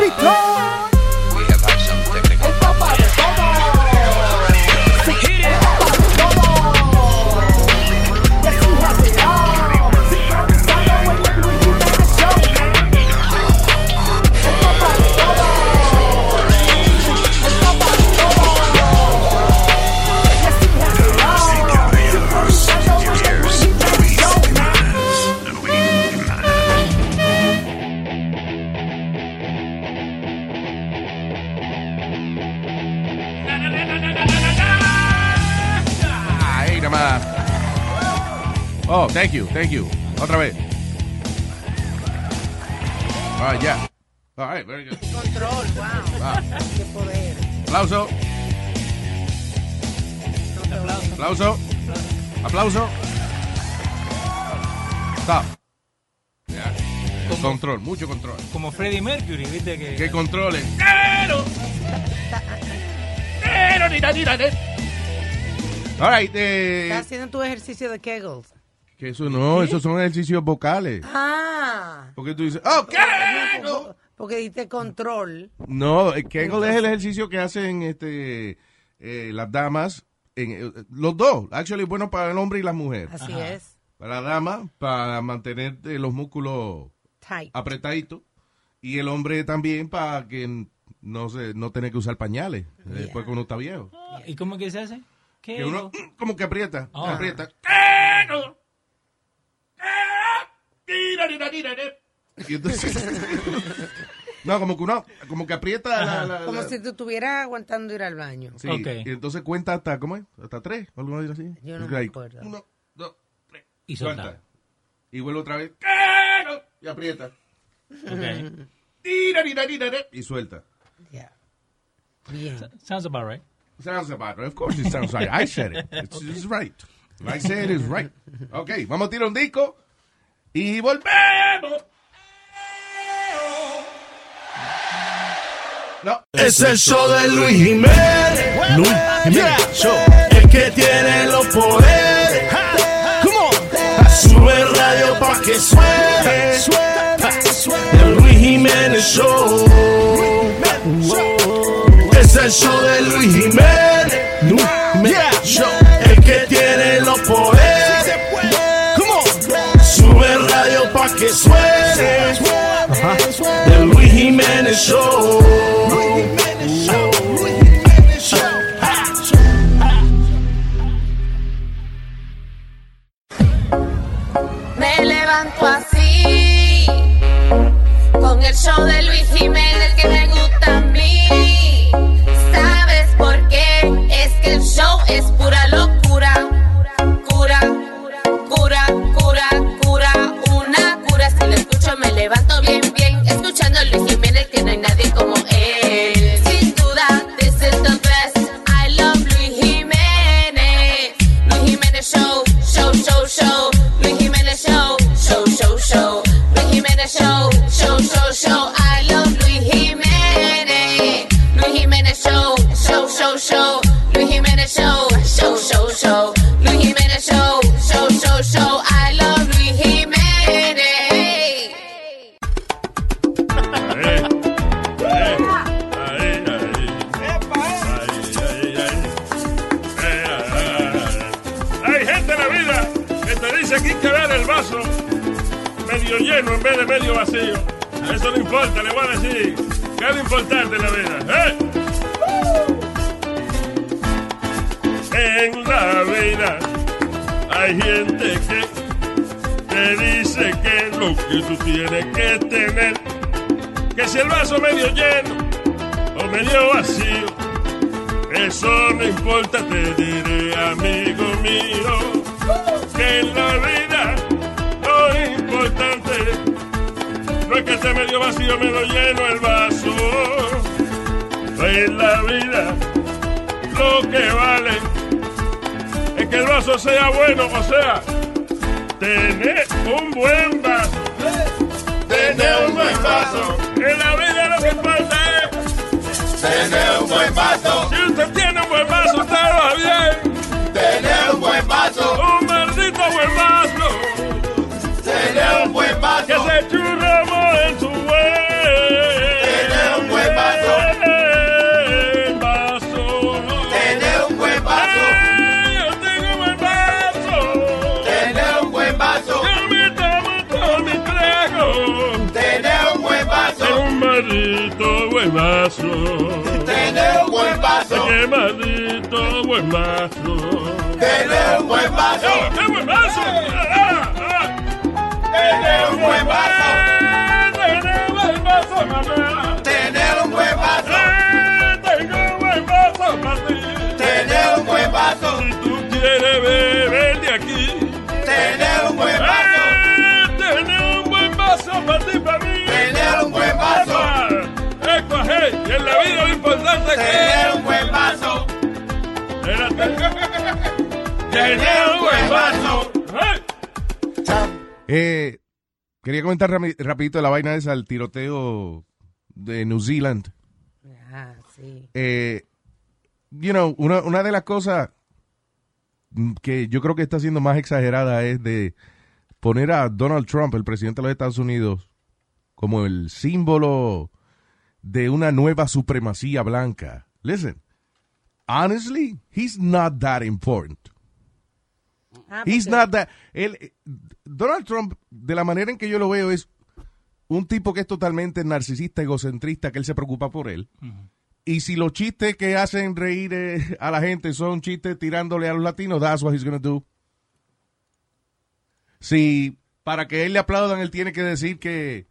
We Otra vez. Ah, ya. All right, very good. Control, wow. Ah. Qué poder. Aplauso. Aplauso. Aplauso. Stop. Ya. Control, mucho control. Como Freddie Mercury, ¿viste? Que, ¿Qué controles? All right, eh, Estás haciendo tu ejercicio de Kegels. Que eso no, esos son ejercicios vocales. Ah. Porque tú dices, oh, Porque, porque diste control. No, el Kegel es el ejercicio que hacen este, eh, las damas, en, eh, los dos, actually bueno para el hombre y la mujer. Así es. Para la dama, para mantener eh, los músculos apretaditos. Y el hombre también para que no se, no tener que usar pañales eh, después que uno está viejo. ¿Y cómo que se hace? ¿Qué? Que uno como que aprieta, Ah. aprieta. Y entonces- no, como que uno, como que aprieta la, la- Como la- si tú estuvieras aguantando ir al baño. Sí, Ok. y entonces cuenta hasta, ¿cómo es? Hasta tres, o algo así. Yo no Es me like, acuerdo. Uno, dos, tres. Y soltar. Y vuelve otra vez. Y aprieta. Ok. Y suelta. Ya. Bien. Sounds about right. Sounds about right. Of course it sounds right. I said it. It's, it's right. I said is right. Ok, vamos a tirar un disco y volvemos. No. Es el show de Luis Jiménez. Luis Jiménez Show. El que tiene los poderes. Come on. Sube radio pa' que suene. El Luis Jiménez Show. Es el show de Luis Jiménez. Luis Jiménez Show. Show. Lleno el vaso. En la vida lo que vale es que el vaso sea bueno, o sea, tener un buen vaso. Tener un buen vaso. En la vida lo que importa es tener un buen vaso. Si usted tiene ¡Qué maldito buen vaso! Tener un buen vaso. ¡Oh, ¡Qué buen ah! Tener un buen vaso. Vida lo importante es. Tener un buen vaso. Tener un buen vaso. ¡Hey! Eh, quería comentar rapidito de la vaina esa, el tiroteo de New Zealand. Ah, sí. Eh, you know, una, una de las cosas que yo creo que está siendo más exagerada es de poner a Donald Trump, el presidente de los Estados Unidos, como el símbolo de una nueva supremacía blanca. Listen, honestly, he's not that important. Ah, He's not that. eh, Donald Trump, de la manera en que yo lo veo, es un tipo que es totalmente narcisista, egocentrista, que él se preocupa por él. Y si los chistes que hacen reír eh, a la gente son chistes tirándole a los latinos, that's what he's gonna do. Si para que él le aplaudan, él tiene que decir que,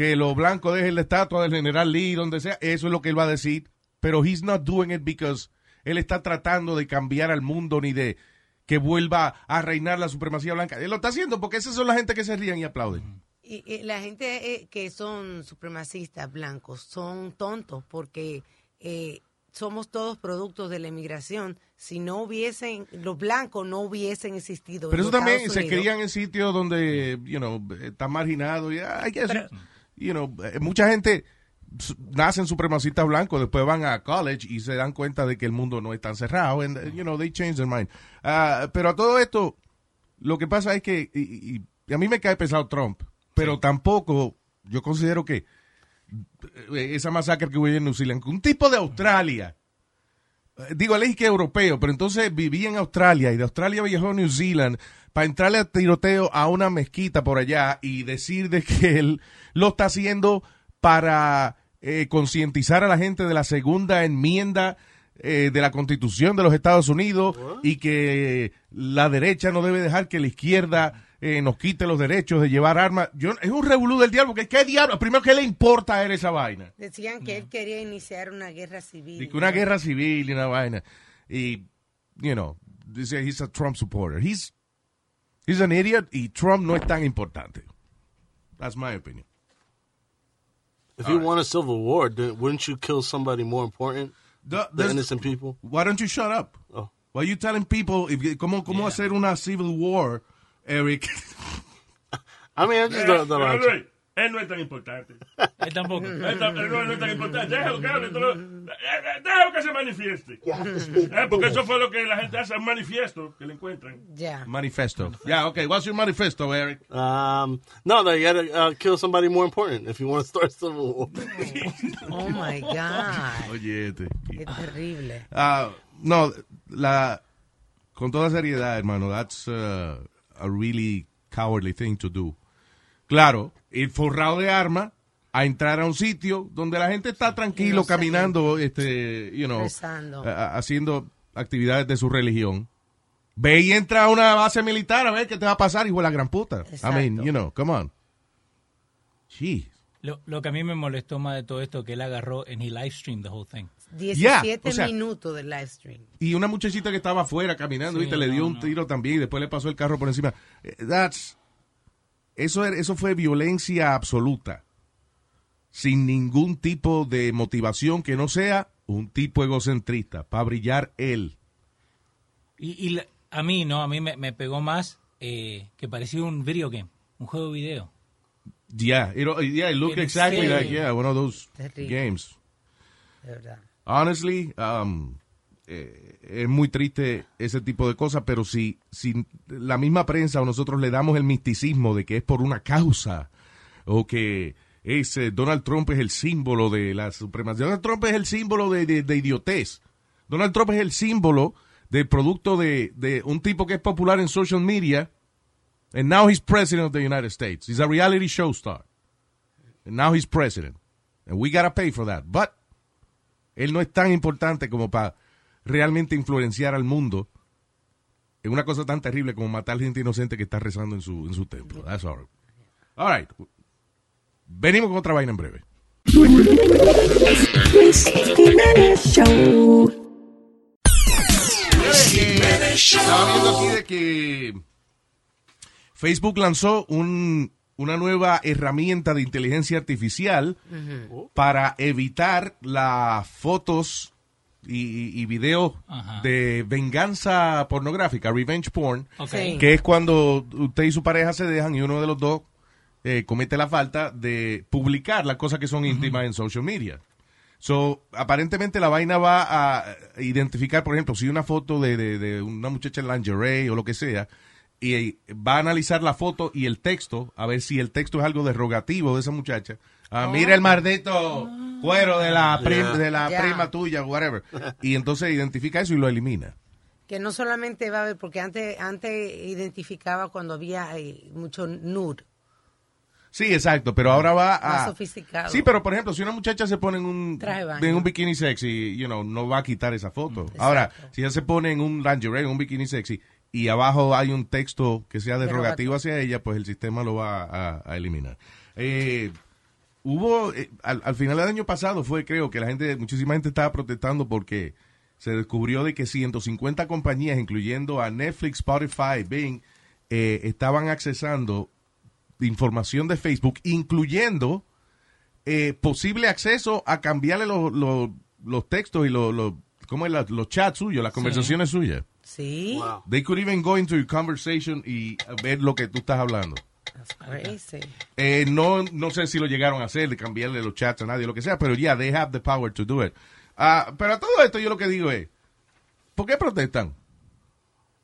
que los blancos dejen la estatua del general Lee, donde sea, eso es lo que él va a decir. Pero he's not doing it because él está tratando de cambiar al mundo ni de que vuelva a reinar la supremacía blanca. Él lo está haciendo porque esas son la gente que se ríen y aplauden. Y, y la gente eh, que son supremacistas blancos son tontos porque eh, somos todos productos de la inmigración. Si no hubiesen, los blancos no hubiesen existido. en Pero eso también Estados se Unidos. crían en sitios donde, you know, está marginado. Y, I guess, Pero- you know, eh, mucha gente nacen supremacistas blancos, después van a college y se dan cuenta de que el mundo no es tan cerrado. And, you know, they change their mind. Ah, pero a todo esto, lo que pasa es que, y, y- y a mí me cae pesado Trump, pero tampoco, yo considero que eh, esa masacre que hubo en New Zealand, un tipo de Australia, eh, digo, él es que europeo, pero entonces vivía en Australia y de Australia viajó a New Zealand para entrarle a tiroteo a una mezquita por allá y decir de que él lo está haciendo para eh, concientizar a la gente de la segunda enmienda eh, de la Constitución de los Estados Unidos y que la derecha no debe dejar que la izquierda eh, nos quite los derechos de llevar armas. Yo, es un revolú del diablo, porque ¿qué diablo? Primero, ¿qué le importa a él esa vaina? Decían que él quería iniciar una guerra civil. Que una guerra civil y una vaina. Y, you know, dice, he's a Trump supporter. He's, he's an idiot y Trump no es tan importante. That's my opinion. If you want a civil war, wouldn't you kill somebody more important? The- The innocent people? Why don't you shut up? Oh. Why you telling people if, cómo, cómo hacer una civil war, Eric? I mean, I just don't, don't Pero, know. Luis, él no es tan importante. Él tampoco. Él, él no, no es tan importante. Déjalo que hable. tú lo- eh, eh, Déjalo que se manifieste. Eh, porque eso fue lo que la gente hace, un manifiesto que le encuentran. Ya. manifesto. Yeah, okay. What's your manifesto, Eric? Um, no, no, you gotta uh, kill somebody more important if you want to start a civil war. Oh my God. Oye, este. Qué terrible. Ah, no, la, con toda seriedad, hermano, that's uh, a really cowardly thing to do. Claro, ir forrado de armas a entrar a un sitio donde la gente está tranquilo caminando, este, you know, a- haciendo actividades de su religión. Ve y entra a una base militar a ver qué te va a pasar, hijo de la gran puta. I mean, you know, come on. Jeez. Lo, lo que a mí me molestó más de todo esto que él agarró en el live stream the whole thing. 17 o sea- minutos del live stream. Y una muchachita que estaba afuera caminando, Sí, ¿viste? le dio un no. tiro también y después le pasó el carro por encima. Eh, That's, eso, eso fue violencia absoluta. Sin ningún tipo de motivación que no sea un tipo egocentrista, para brillar él. Y, y la- a mí, no, a mí me, me pegó más eh, que parecía un video game, un juego de video. Yeah, it, yeah, it looked exactly like, yeah, one of those Terrible. games. De verdad. Honestly, um, eh, es muy triste ese tipo de cosas, pero si, si la misma prensa o nosotros le damos el misticismo de que es por una causa o que es, eh, Donald Trump es el símbolo de la supremacía, Donald Trump es el símbolo de, de- de idiotez. Donald Trump es el símbolo del producto de, de un tipo que es popular en social media and now he's president of the United States. He's a reality show star. And now he's president. And we gotta pay for that. But él no es tan importante como para realmente influenciar al mundo en una cosa tan terrible como matar gente inocente que está rezando en su, en su templo. That's all. All right. Venimos con otra vaina en breve. Estaba viendo aquí de que Facebook lanzó un- una nueva herramienta de inteligencia artificial para evitar las fotos y, y videos de venganza pornográfica, revenge porn. Sí. que es cuando usted y su pareja se dejan y uno de los dos eh, comete la falta de publicar las cosas que son íntimas en social media. So, aparentemente la vaina va a identificar, por ejemplo, si una foto de, de- de una muchacha en lingerie o lo que sea, y va a analizar la foto y el texto, a ver si el texto es algo derogativo de esa muchacha. Ah, Mira el maldito cuero de la, prim- Yeah. de la prima tuya, whatever. Y entonces identifica eso y lo elimina. Que no solamente va a haber, porque antes, antes identificaba cuando había eh, mucho nude. Sí, exacto, pero ahora va a... Más sofisticado. Sí, pero por ejemplo, si una muchacha se pone en un, Traje de baño. en un bikini sexy, you know, no va a quitar esa foto. Ahora, si ella se pone en un lingerie, en un bikini sexy, y abajo hay un texto que sea derogativo hacia ella, pues el sistema lo va a, a eliminar. Eh, hubo, eh, al, al final del año pasado fue, creo, que la gente, muchísima gente estaba protestando porque se descubrió de que 150 compañías, incluyendo a Netflix, Spotify, Bing, eh, estaban accesando información de Facebook, incluyendo eh, posible acceso a cambiarle los, los, los textos y los, los, ¿cómo es los chats suyos, las conversaciones suyas. Sí. Wow. They could even go into your conversation y ver lo que tú estás hablando. That's crazy. Eh, no, no sé si lo llegaron a hacer, de cambiarle los chats a nadie, lo que sea, pero ya, they have the power to do it. Ah, pero a todo esto yo lo que digo es, ¿por qué protestan?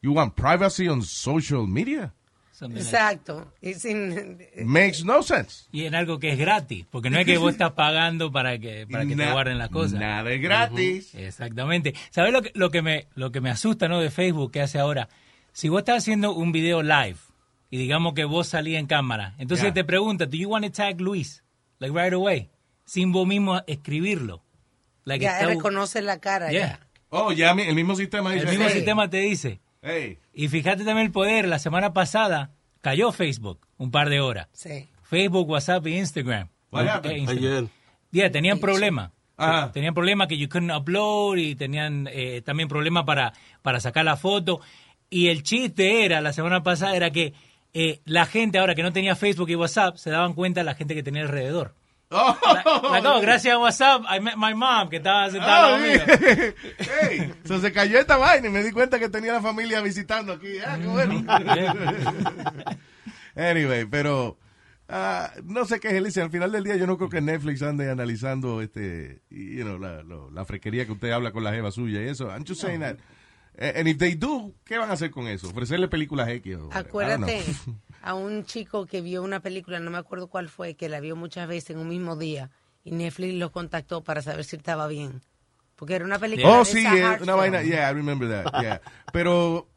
You want privacy on social media? Something Exacto. Y sin- Makes no sense. Y en algo que es gratis, porque no es que vos estás pagando para que, para que te guarden las cosas. Nada es gratis. Exactamente. ¿Sabes lo que, lo que me lo que me asusta no de Facebook que hace ahora? Si vos estás haciendo un video live y digamos que vos salís en cámara, entonces Yeah. te pregunta, "Do you want to tag Luis?" Like right away, sin vos mismo escribirlo. Like ya está- reconoce la cara. Yeah. Ya. Oh, ya el mismo sistema dice, El mismo sistema te dice. Hey, Y fíjate también el poder, la semana pasada cayó Facebook un par de horas. Sí. Facebook, WhatsApp y Instagram. What Eh? Instagram. Ayer. Yeah, tenían problemas. Ajá. Tenían problemas que you couldn't upload y tenían eh, también problemas para, para sacar la foto. Y el chiste era, la semana pasada, era que eh, la gente ahora que no tenía Facebook y WhatsApp se daban cuenta de la gente que tenía alrededor. Oh, La- la- gracias a WhatsApp, I met my mom, que estaba sentada mío. hey, so se cayó esta vaina y me di cuenta que tenía la familia visitando aquí. Ah, qué bueno. anyway, pero ah, no sé qué es, Alicia. Al final del día yo no creo que Netflix ande analizando este, you know, la, lo- la frequería que usted habla con la jeva suya y eso. I'm just saying that. Eh, And if they do, ¿qué van a hacer con eso? ¿Ofrecerle películas X? Acuérdate a un chico que vio una película, no me acuerdo cuál fue, que la vio muchas veces en un mismo día y Netflix lo contactó para saber si estaba bien. Porque era una película Oh, de sí, eh, una vaina, yeah, I remember that, yeah. Pero,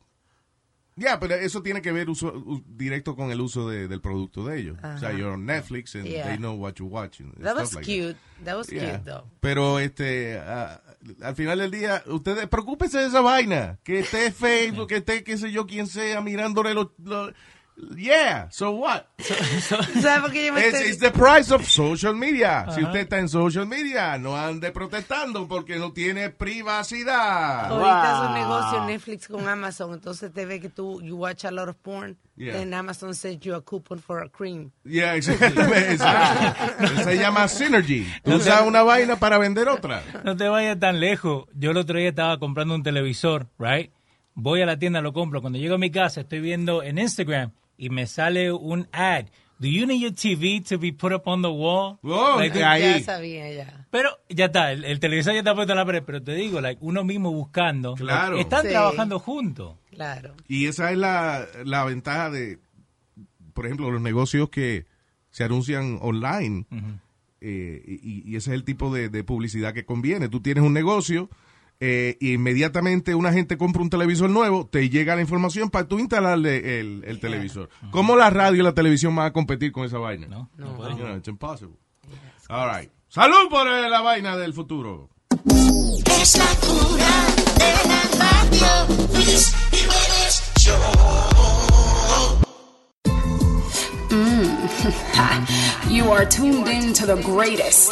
yeah, pero eso tiene que ver uso, u- directo con el uso de- del producto de ellos. O sea, you're on Netflix and Yeah. they know what you're watching. That was like cute. That was Yeah. cute, though. Pero, este, ah, al final del día, ustedes, preocúpense de esa vaina. Que esté Facebook, que esté, qué sé yo, quien sea, mirándole los... los- yeah, so what? ¿Sabes por qué yo me It's, it's the price of social media. Si usted está en social media, no ande protestando porque no tiene privacidad. Ahorita es un Wow. negocio Netflix con Amazon, entonces te ve que tú, you watch a lot of porn, Yeah. then Amazon sends you a coupon for a cream. Yeah, exactamente. Se llama Synergy. Tú usas una vaina para vender otra. No te vayas tan lejos. Yo el otro día estaba comprando un televisor, right? Voy a la tienda, lo compro. Cuando llego a mi casa, estoy viendo en Instagram y me sale un ad. Do you need your TV to be put up on the wall? Oh, Like, Ahí. Ya sabía, ya. pero ya está, el, el televisor ya está puesto en la pared, pero te digo, like, uno mismo buscando. Claro. like, están Sí. trabajando juntos. Claro. Y esa es la, la ventaja de, por ejemplo, los negocios que se anuncian online. eh, y, y ese es el tipo de, de publicidad que conviene. Tú tienes un negocio eh, inmediatamente una gente compra un televisor nuevo, te llega la información para tú instalarle el, el televisor. ¿Cómo la radio y la televisión van a competir con esa vaina? ¿No? No. You know, it's impossible. All right. Salud por eh, la vaina del futuro. Es la cura de la radio. Luis Jiménez Show. You are tuned in to the greatest.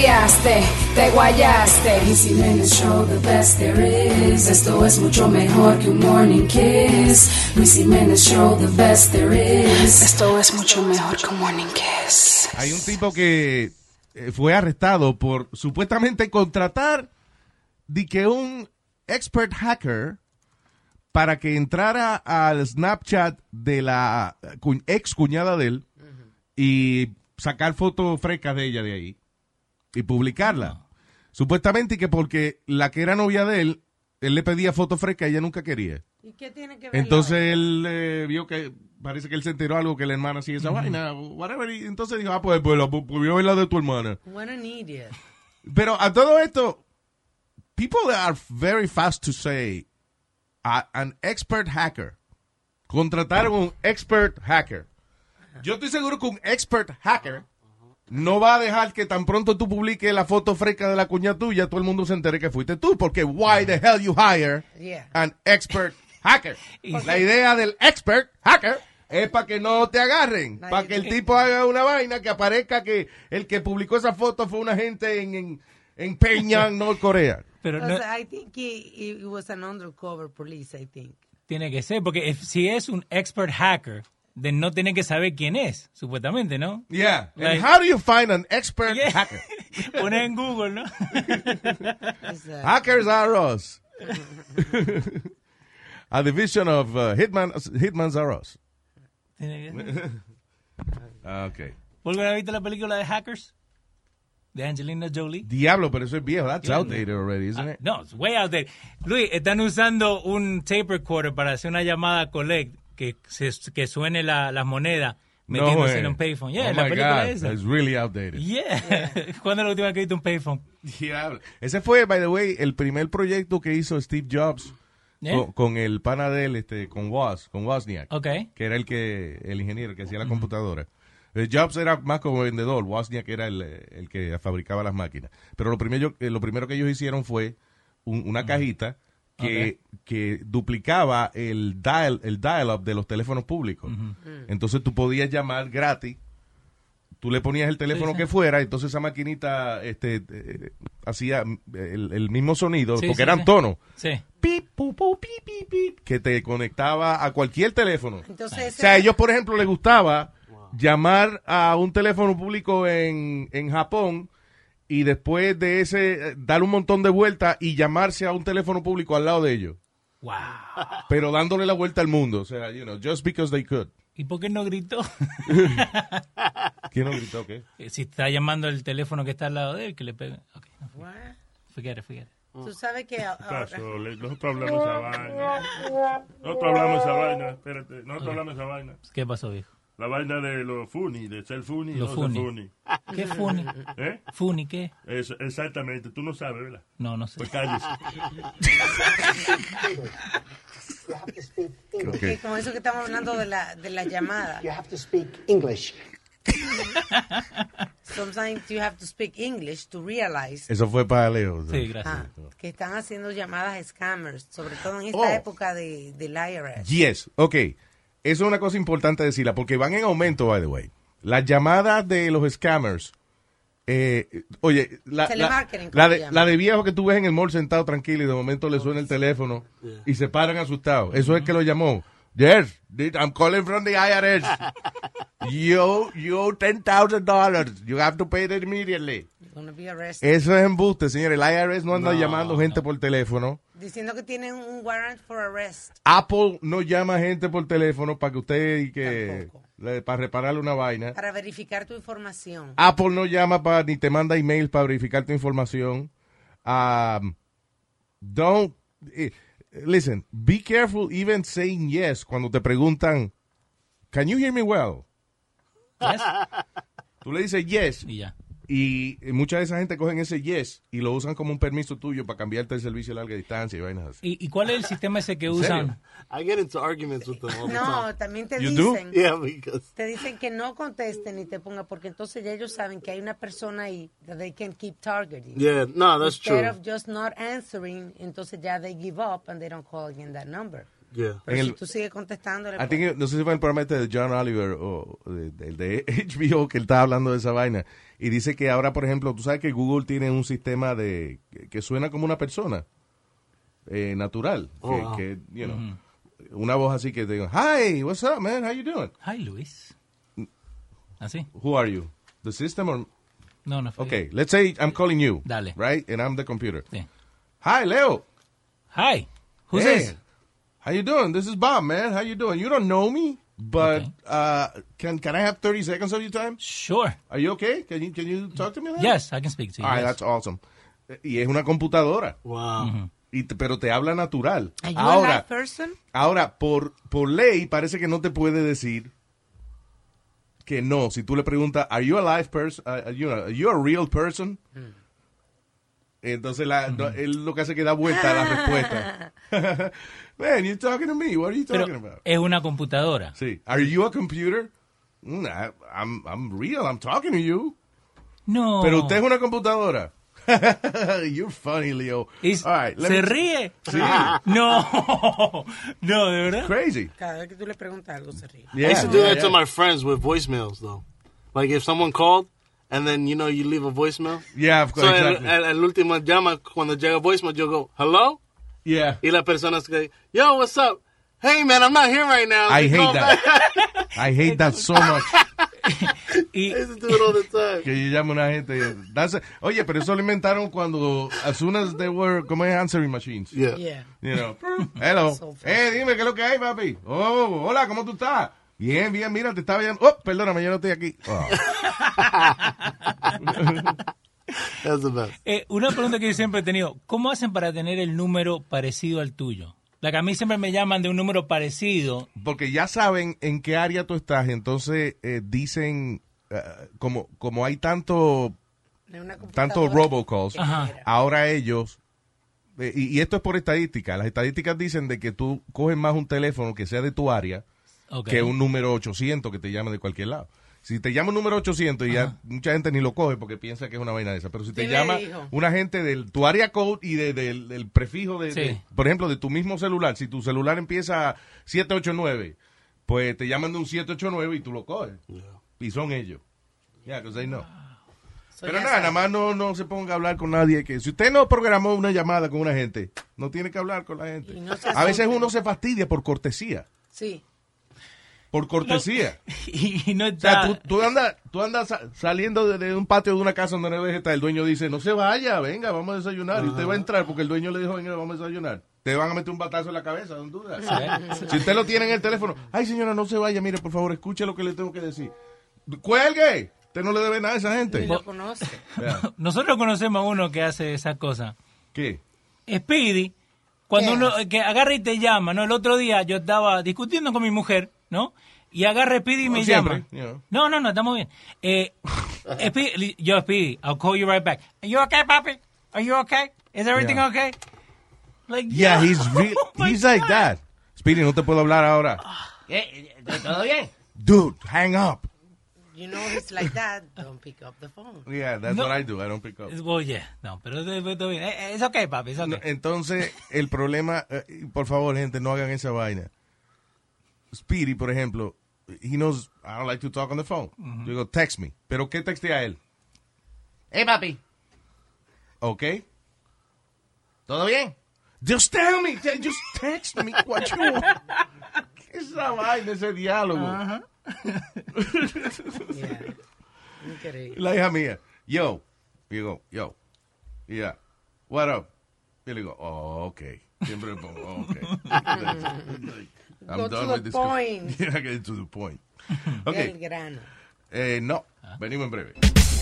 Copiaste, te guayaste. Luis Jiménez Show, the best there is. Esto es mucho mejor que un morning kiss. Luis Jiménez Show, the best there is. Esto es mucho mejor que un morning kiss. Hay un tipo que eh, fue arrestado por supuestamente contratar de que un expert hacker para que entrara al Snapchat de la cu- ex cuñada de él y sacar fotos frescas de ella de ahí y publicarla. Supuestamente que porque la que era novia de él, él le pedía fotos frescas y ella nunca quería. ¿Y qué tiene que ver? Entonces él eh, vio que parece que él se enteró algo que la hermana hacía esa vaina, whatever, y entonces dijo, ah, pues, pues, la, pues voy a ver la de tu hermana. What an idiot. Pero a todo esto, people are very fast to say a- an expert hacker. Contrataron un expert hacker. Yo estoy seguro que un expert hacker no va a dejar que tan pronto tú publiques la foto fresca de la cuña tuya, todo el mundo se entere que fuiste tú, porque why the hell you hire Yeah. an expert hacker? La idea del expert hacker es para que no te agarren, para que el tipo haga una vaina que aparezca que el que publicó esa foto fue una gente en, en, en Pyongyang, North Corea. Pero no, I think he, he was an undercover police, I think. tiene que ser, porque if- si es un expert hacker, de no tiene que saber quién es, supuestamente, ¿no? Yeah. And Like- how do you find an expert Yeah. hacker? Poner en Google, ¿no? Hackers are us. A division of uh, hitman, hitmans are us. Tiene que ser. Ah, Okay. ¿Vos alguna vez viste la película de Hackers? De Angelina Jolie. Diablo, pero eso es viejo. That's Yeah. outdated already, isn't it? No, it's way out there. Luis, están usando un tape recorder para hacer una llamada collect que, se, que suene la- las monedas metiéndose way. en un payphone. Yeah, oh la my película God, esa. It's really outdated. Yeah. ¿Cuándo es la última vez que viste un payphone? Diablo. Ese fue, by the way, el primer proyecto que hizo Steve Jobs Yeah. con, con el pana de él, este, con Woz, con Wozniak, Ok. que era el que, el ingeniero que hacía la computadora. Eh, Jobs era más como vendedor, Wozniak era el, eh, el que fabricaba las máquinas. Pero lo primero, eh, lo primero que ellos hicieron fue un- una cajita que, que duplicaba el dial, el dial-up de los teléfonos públicos. Entonces tú podías llamar gratis tú le ponías el teléfono sí. que fuera, entonces esa maquinita este, eh, hacía el, el mismo sonido, Sí, porque sí, eran sí. tonos, Sí. pip, pu, pu, pip, pip, pip, que te conectaba a cualquier teléfono. Entonces, O sea, a ellos, por ejemplo, les gustaba llamar a un teléfono público en, en Japón y después de ese, eh, dar un montón de vueltas y llamarse a un teléfono público al lado de ellos. Wow. Pero dándole la vuelta al mundo. O sea, you know, just because they could. ¿Y por qué no gritó? ¿Quién no gritó qué? Eh, si está llamando el teléfono que está al lado de él, que le pegue. Ok, no, forget it, forget it. Tú sabes que ahora, nosotros hablamos esa vaina. Nosotros hablamos esa vaina, espérate. Nosotros hablamos esa vaina. ¿Qué pasó, viejo? La vaina de los funny, de ser funny y Los no funny. ser funny. ¿Qué funny? ¿Eh? ¿Funny qué? Eso, exactamente, tú no sabes, ¿verdad? No, no sé. Pues cállese. que con eso que estamos hablando de la, de la llamada, You have to speak English. sometimes you have to speak English to realize Eso fue para Leo. Sí, gracias. ah, que están haciendo llamadas scammers, sobre todo en esta Oh. época de, del IRS. Yes, ok. Eso es una cosa importante decirla, porque van en aumento, by the way. Las llamadas de los scammers. eh, oye, la, la, Telemarketing, la ¿cómo de, la de viejo que tú ves en el mall sentado tranquilo y de momento le suena el teléfono y se paran asustados. Eso es que lo llamó. Yes, I'm calling from the IRS. You, you $10,000. You have to pay it immediately. You're gonna be arrested. Eso es embuste, señor. El IRS no anda llamando gente por teléfono. Diciendo que tienen un warrant for arrest. Apple no llama gente por teléfono para que usted y que Tampoco. para repararle una vaina. Para verificar tu información. Apple no llama para ni te manda email para verificar tu información. Um, don't eh, listen. Be careful even saying yes cuando te preguntan, "Can you hear me well?" Yes. Tú le dices yes Y ya. Y mucha de esa gente cogen ese yes y lo usan como un permiso tuyo para cambiarte el servicio a larga distancia y vainas así. ¿Y, y cuál es el sistema ese que usan? I get into arguments with them all the No, time. también te You dicen, Yeah, because te dicen que no contesten ni te ponga porque entonces ya ellos saben que hay una persona ahí that they can keep targeting. yeah, no, that's Instead true. of just not answering, entonces ya they give up and they don't call again that number. Yeah. En si el- tú sigues contestándole, I think, no sé si fue el programa este de John Oliver o de, de- de HBO que él estaba hablando de esa vaina. Y dice que ahora, por ejemplo, tú sabes que Google tiene un sistema de que, que suena como una persona eh, natural. Oh, que, wow. que, you know, Una voz así que te diga, Hi, what's up, man? How you doing? Hi, Luis. ¿Así? Who are you? The system or... No, no. Okay, let's say I'm calling you. Dale. Right? And I'm the computer. Sí. Hi, Leo. Hi. Who's Hey, this? How you doing? This is Bob, man. How you doing? You don't know me, but Okay. uh, can can I have 30 seconds of your time? Sure. Are you okay? Can you can you talk to me? now? Yes, I can speak to you. All right, yes. that's awesome. Y es una computadora, Wow. y te- pero te habla natural. Are you a Ahora, live person? ahora por por ley parece que no te puede decir que no. Si tú le preguntas, "Are you a live person? Uh, are you a, are you a real person?" Entonces la, no, él lo que hace es que da vuelta a la respuesta. Man, you talking to me? What are you talking Pero about? es una computadora. Sí. Are you a computer? Mm, I, I'm, I'm real. I'm talking to you. No. Pero usted es una computadora. You're funny, Leo. Y All right, let ¿Se me- ríe? Sí. No. No, de verdad. Crazy. Cada vez que tú le preguntas algo se ríe. I used to Yeah, do yeah, that to yeah. my friends with voicemails, though. Like if someone called and then you know you leave a voicemail. Yeah, of So course, el, exactly. el, el último llama cuando llega voicemail yo go hello Yeah. y la persona que yo what's up hey man I'm not here right now I They hate call that. I hate that so much. Y I to it all the time. Que yo llamo a una gente. that's- oye, pero eso lo inventaron cuando, as soon as they were, como es answering machines. Yeah. Yeah. You know. Hello. So fast. eh, dime, ¿qué es lo que hay, papi? Oh, hola, ¿cómo tú estás? Bien, bien, mira, te estaba viendo. Oh, perdóname, yo no estoy aquí. Oh. That's the best. eh, una pregunta que yo siempre he tenido. ¿Cómo hacen para tener el número parecido al tuyo? La que a mí siempre me llaman de un número parecido. Porque ya saben en qué área tú estás, entonces eh, dicen, eh, como, como hay tanto, tanto robocalls, Ajá. ahora ellos, eh, y, y esto es por estadística, las estadísticas dicen de que tú coges más un teléfono que sea de tu área Ok. que un número 800 que te llame de cualquier lado. Si te llama un número 800 y ya mucha gente ni lo coge porque piensa que es una vaina de esa, pero si te ¿Quién le llama dijo? una gente de tu área code y de- del, del prefijo de, Sí. de- por ejemplo, de tu mismo celular, si tu celular empieza 789, pues te llaman de un 789 y tú lo coges. Y son ellos. Ya, know. So Pero nada, nada más no, no se ponga a hablar con nadie. que Si usted no programó una llamada con una gente, no tiene que hablar con la gente. No a veces uno se fastidia por cortesía. Sí. Por cortesía. Y, y no O está. sea, tú, tú andas, sa- saliendo de, de un patio de una casa donde no hay vegetal. El dueño dice, no se vaya, venga, vamos a desayunar. Y usted va a entrar porque el dueño le dijo, venga, vamos a desayunar. Te van a meter un batazo en la cabeza, no dudas. Si usted lo tiene en el teléfono, ay señora, no se vaya, mire, por favor, escuche lo que le tengo que decir. ¡Cuelgue! Usted no le debe nada a esa gente. lo conoce. Ya. Nosotros conocemos a uno que hace esa cosa. ¿Qué? Speedy, cuando ¿Qué uno que agarra y te llama, ¿no? El otro día yo estaba discutiendo con mi mujer, ¿no? Y agarra Speedy y me siempre, llama. you know. No, no, no, estamos bien. Eh, Speedy, yo, Speedy, I'll call you right back. Are you okay, papi? Are you okay? Is everything Yeah. okay? Like, Yeah, he's real, Oh he's like God. that. Speedy, no te puedo hablar ahora. ¿Todo bien? Dude, hang up. You know he's like that. Don't pick up the phone. Yeah, that's No. what I do. I don't pick up. Oh, yeah. No, pero todo todo bien. Eh, eh, Es okay, papi, es okay. No, entonces, el problema, eh, por favor, gente, no hagan esa vaina. Speedy, por ejemplo, he knows I don't like to talk on the phone. Mm-hmm. Yo digo, text me. ¿Pero qué textea él? Hey, papi, ¿Ok? ¿todo bien? Just tell me. Just text me what you want. ¿Qué es esa vaina, ese diálogo? Yeah. Increíble. La hija mía, yo. Y digo, yo. Yeah. What up? Y le digo, oh, okay. Siempre le pongo, oh, okay. I'm Go to done the with this. point. Yeah, get to the point. Okay. El grano. Eh, no, venimos en breve.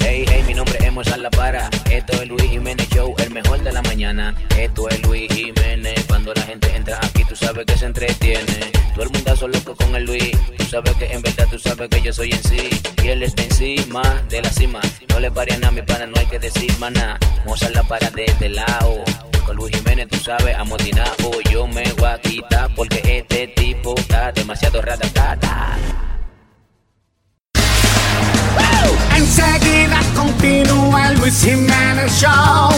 Hey, hey, mi nombre es Mozart La Para. Esto es Luis Jiménez Show, el mejor de la mañana. Esto es Luis Jiménez. Cuando la gente entra aquí, tú sabes que se entretiene. Todo el mundo loco con el Luis. sabes que en verdad tú sabes que yo soy en sí. Y él está encima de la cima. No le pare a nada, mi pana, no hay que decir maná. Mozart la para de este lado. Con Luis Jiménez, tú sabes, amotinado. Yo me voy a quitar porque este tipo está demasiado ratatata. Enseguida continúa el Luis Jiménez Show.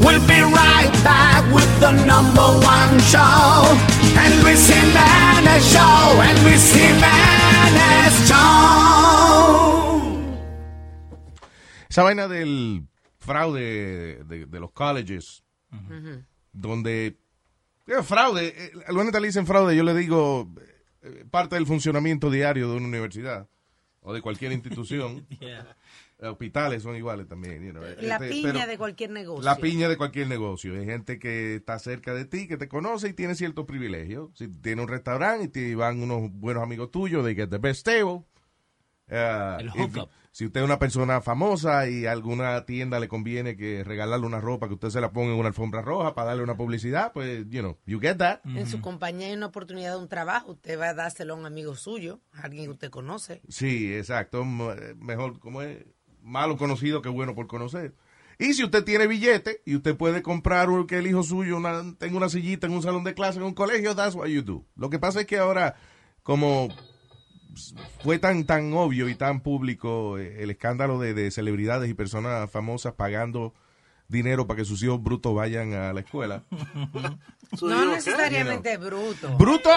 We'll be right back with the number one show. El Luis Jiménez Show. El Luis Jiménez Show. Esa vaina del fraude de, de los colleges, donde... eh, fraude, eh, algunos le dicen fraude, yo le digo eh, parte del funcionamiento diario de una universidad o de cualquier institución. Hospitales son iguales también. you know, La este, piña pero- de cualquier negocio. La piña de cualquier negocio. Hay gente que está cerca de ti, que te conoce y tiene ciertos privilegios. Si tiene un restaurante y te van unos buenos amigos tuyos, de get the best table. Uh, El if- hookup. si usted es una persona famosa y a alguna tienda le conviene que regalarle una ropa que usted se la ponga en una alfombra roja para darle una publicidad, pues, you know, you get that. En su compañía hay una oportunidad de un trabajo. Usted va a dárselo a un amigo suyo, a alguien que usted conoce. Sí, exacto. M- Mejor, como es, malo conocido que bueno por conocer. Y si usted tiene billete y usted puede comprar un- que el hijo suyo una, tenga una sillita en un salón de clase en un colegio, that's what you do. Lo que pasa es que ahora, como fue tan tan obvio y tan público eh, el escándalo de, de celebridades y personas famosas pagando dinero para que sus hijos brutos vayan a la escuela. no necesariamente bruto. Bruto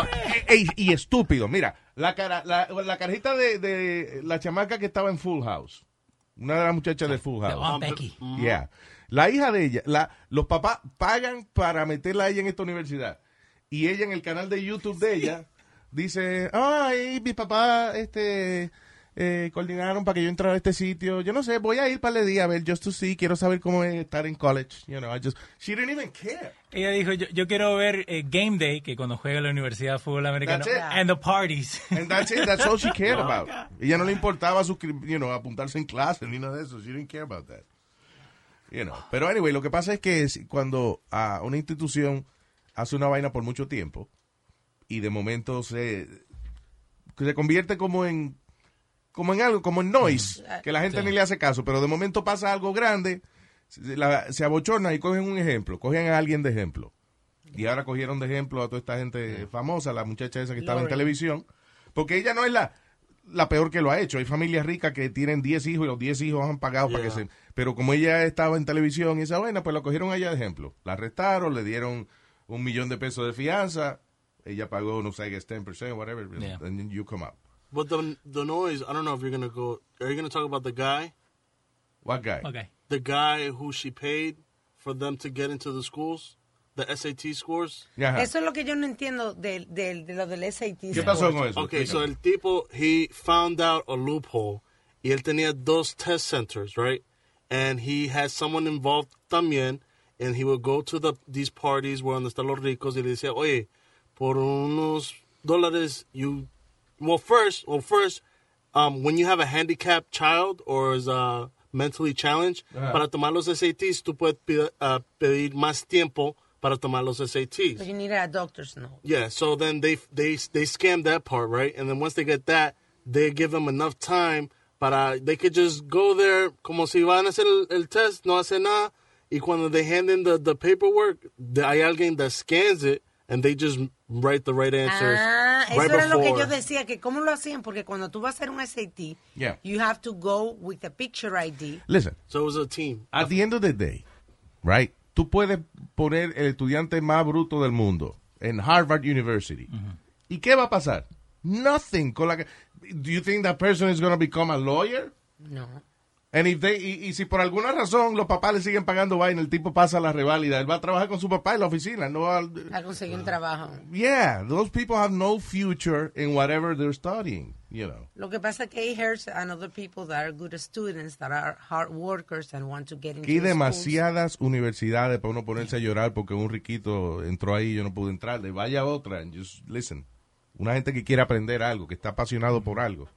e- e- y estúpido. Mira, la, cara, la, la carajita de, de la chamaca que estaba en Full House. Una de las muchachas de Full House. Becky. Yeah. La hija de ella, la, los papás pagan para meterla a ella en esta universidad. Y ella en el canal de YouTube de ella dice, ay, mi papá este, eh, coordinaron para que yo entrara a este sitio. Yo no sé, voy a ir para el día a ver, just to see, quiero saber cómo es estar en college. You know, I just, she didn't even care. Ella dijo, yo, yo quiero ver eh, Game Day, que cuando juega la Universidad de Fútbol Americano, and the parties. And that's it. That's all she cared about. Ella no le importaba you know, apuntarse en clase ni nada de eso. She didn't care about that. You know. Pero anyway, lo que pasa es que cuando ah, una institución hace una vaina por mucho tiempo y de momento se, se convierte como en como en algo, como en noise, que la gente Sí. ni le hace caso, pero de momento pasa algo grande, se, la- se abochorna y cogen un ejemplo, cogen a alguien de ejemplo. Y ahora cogieron de ejemplo a toda esta gente famosa, la muchacha esa que estaba en televisión, porque ella no es la, la peor que lo ha hecho. Hay familias ricas que tienen 10 hijos y los 10 hijos han pagado para que se... Pero como ella estaba en televisión y esa vaina, pues la cogieron a ella de ejemplo. La arrestaron, le dieron un millón de pesos de fianza, ella pagó, no sé, I guess 10%, whatever, Yeah. and then you come out. But the the noise, I don't know if you're gonna go. Are you gonna talk about the guy, What guy? Okay. the guy who she paid for them to get into the schools, the SAT scores? Yeah. Eso es lo que yo no entiendo de, de- de lo del SAT. ¿Qué pasó con eso? Okay, so Explícame. el tipo he found out a loophole y él tenía dos test centers, right? And he had someone involved también, and he would go to the these parties where donde están los ricos y le decía, oye, por unos dólares, you, well first, well first, um, when you have a handicapped child or is uh, mentally challenged, Ajá. para tomar los SATs tú puedes pi- uh, pedir más tiempo para tomar los SATs. But you need a doctor's note. Yeah, so then they they they scam that part, right? And then once they get that, they give them enough time para they could just go there como si van a hacer el, el test, no hace nada, y cuando they hand in the, the paperwork, the, hay alguien that scans it and they just write the right answers Ah, eso right era lo que yo decía, que cómo lo hacían, porque cuando tú vas a hacer un SAT, Yeah. you have to go with a picture ID. Listen, So it was a team. at the end of the day, right? Tú puedes poner el estudiante más bruto del mundo en Harvard University. ¿Y qué va a pasar? Nothing. Con la que- Do you think that person is going to become a lawyer? No. And if they- y, y si por alguna razón los papás le siguen pagando vaina, el tipo pasa la reválida, él va a trabajar con su papá en la oficina, no va A conseguir un trabajo. Yeah, those people have no future in whatever they're studying, you know. Lo que pasa es que he heard and other people that are good students, that are hard workers and want to get into hay the schools. demasiadas universidades para uno ponerse a llorar porque un riquito entró ahí y yo no pude entrar. Vaya otra, and just listen. Una gente que quiere aprender algo, que está apasionado por algo.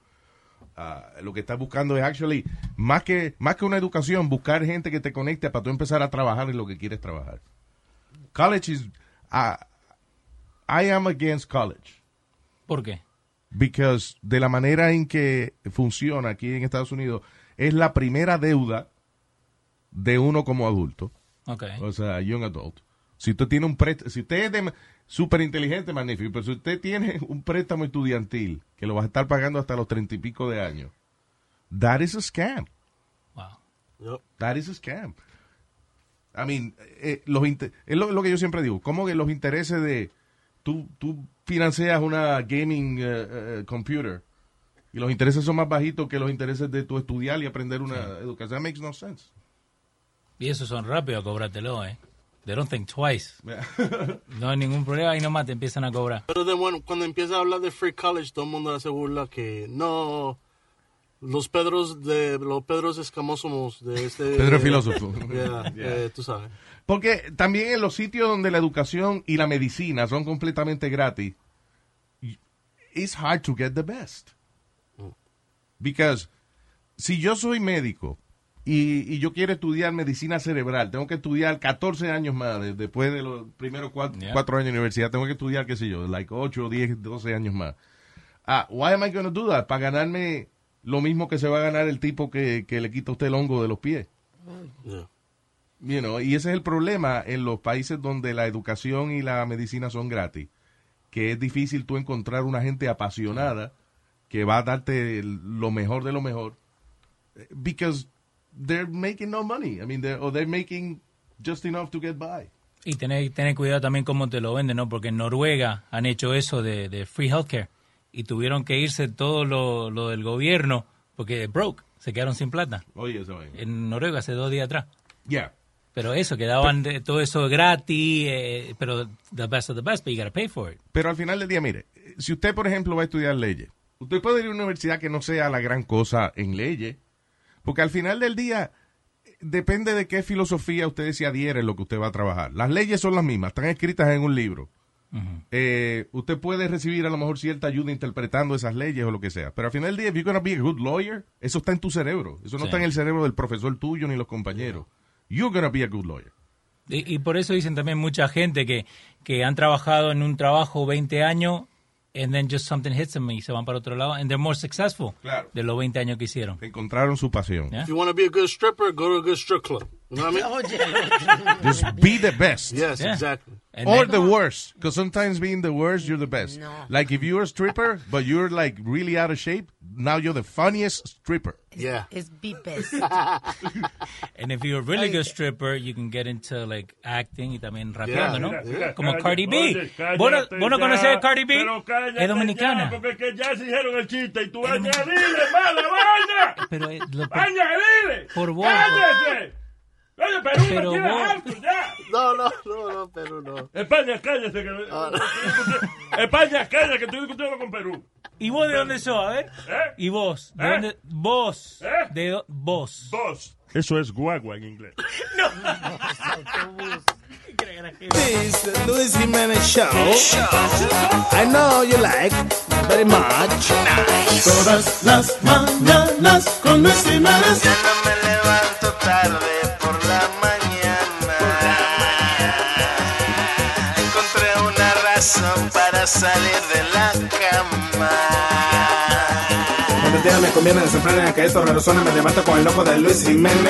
Ah, lo que está buscando es actually, más que, más que una educación, buscar gente que te conecte para tú empezar a trabajar en lo que quieres trabajar. College is, ah, I am against college. ¿Por qué? because de la manera en que funciona aquí en Estados Unidos, es la primera deuda de uno como adulto. Ok. O sea, young adult. Si usted tiene un préstamo, si usted es de súper inteligente, magnífico, pero si usted tiene un préstamo estudiantil que lo vas a estar pagando hasta los treinta y pico de años, that is a scam. Yep. That is a scam. I mean, eh, los inter- es lo, lo que yo siempre digo, ¿cómo que los intereses de tú, tú financias una gaming eh, eh, computer y los intereses son más bajitos que los intereses de tu estudiar y aprender una educación? That makes no sense. Y esos son rápidos a cobrártelo, ¿eh? They don't think twice. no hay ningún problema y nomás te empiezan a cobrar. Pero de bueno, cuando empieza a hablar de free college, todo el mundo hace burla que no. Los Pedros de los Pedros escamosos de este. Pedro filósofo. Yeah, Yeah. eh, tú sabes. Porque también en los sitios donde la educación y la medicina son completamente gratis, it's hard to get the best. Because si yo soy médico y, y yo quiero estudiar medicina cerebral, tengo que estudiar 14 años más, de- después de los primeros cuatro, Yeah. cuatro años de universidad, tengo que estudiar, qué sé yo, like 8, 10, 12 años más. Ah, why am I going to do that? Para ganarme lo mismo que se va a ganar el tipo que, que le quita a usted el hongo de los pies. Yeah. You know, y ese es el problema en los países donde la educación y la medicina son gratis, que es difícil tú encontrar una gente apasionada que va a darte el- lo mejor de lo mejor, eh, because they're making no money, I mean, they're, or they're making just enough to get by. Y tener, tener cuidado también cómo te lo venden, ¿no? Porque en Noruega han hecho eso de, de free healthcare y tuvieron que irse todo lo, lo del gobierno porque broke, se quedaron sin plata. Oye, eso vaina. En Noruega hace dos días atrás. Yeah. Pero eso, que daban de- todo eso gratis, eh, pero the best of the best, but you gotta pay for it. Pero al final del día, mire, si usted, por ejemplo, va a estudiar leyes, usted puede ir a una universidad que no sea la gran cosa en leyes, porque al final del día depende de qué filosofía usted se adhiere en lo que usted va a trabajar. Las leyes son las mismas, están escritas en un libro. Eh, usted puede recibir a lo mejor cierta ayuda interpretando esas leyes o lo que sea, pero al final del día, if you're gonna be a good lawyer, eso está en tu cerebro, eso no Sí. está en el cerebro del profesor tuyo ni los compañeros. You're gonna be a good lawyer. Y, y por eso dicen también mucha gente que, que han trabajado en un trabajo 20 años and then just something hits them y se van para otro lado and they're more successful Claro. de los 20 años que hicieron. Encontraron su pasión. Yeah. If you want to be a good stripper, go to a good strip club. You know what I mean? Just be the best. Yes, Yeah. exactly. And or then- the worst, because sometimes being the worst, you're the best. Like if you're a stripper, but you're like really out of shape, now you're the funniest stripper. Yeah. Es be best. And if you're a really good stripper, you can get into like acting y también rapeando, ¿no? Mira, mira, Como Cardi B. oye, ¿Vos no, cállate vos no conocés a Cardi B? Pero Es dominicana. ya, porque es que ya se hicieron el chiste y tú añadile, mala vaina. Pero eh, lo- Añadile. Por vos. Cállate. Oye, Perú me Pero tiene vos- harto ya. No, no, no, no, pero no. España, cállate. Que, España, cállate, que estoy discutiendo con Perú. ¿Y vos de dónde sos? A ver. ¿Eh? ¿Y vos? ¿De ¿Eh? dónde? Vos. ¿Eh? ¿De vos? Dos. Eso es guagua en inglés. This the Luis Jimenez Show. I know you like very much. Todas las mañanas con Luis Jimenez. Para salir de la cama. Cuando el día me conviene desenfrenar que estos raros suenan, me levanto con el loco de Luis Jiménez.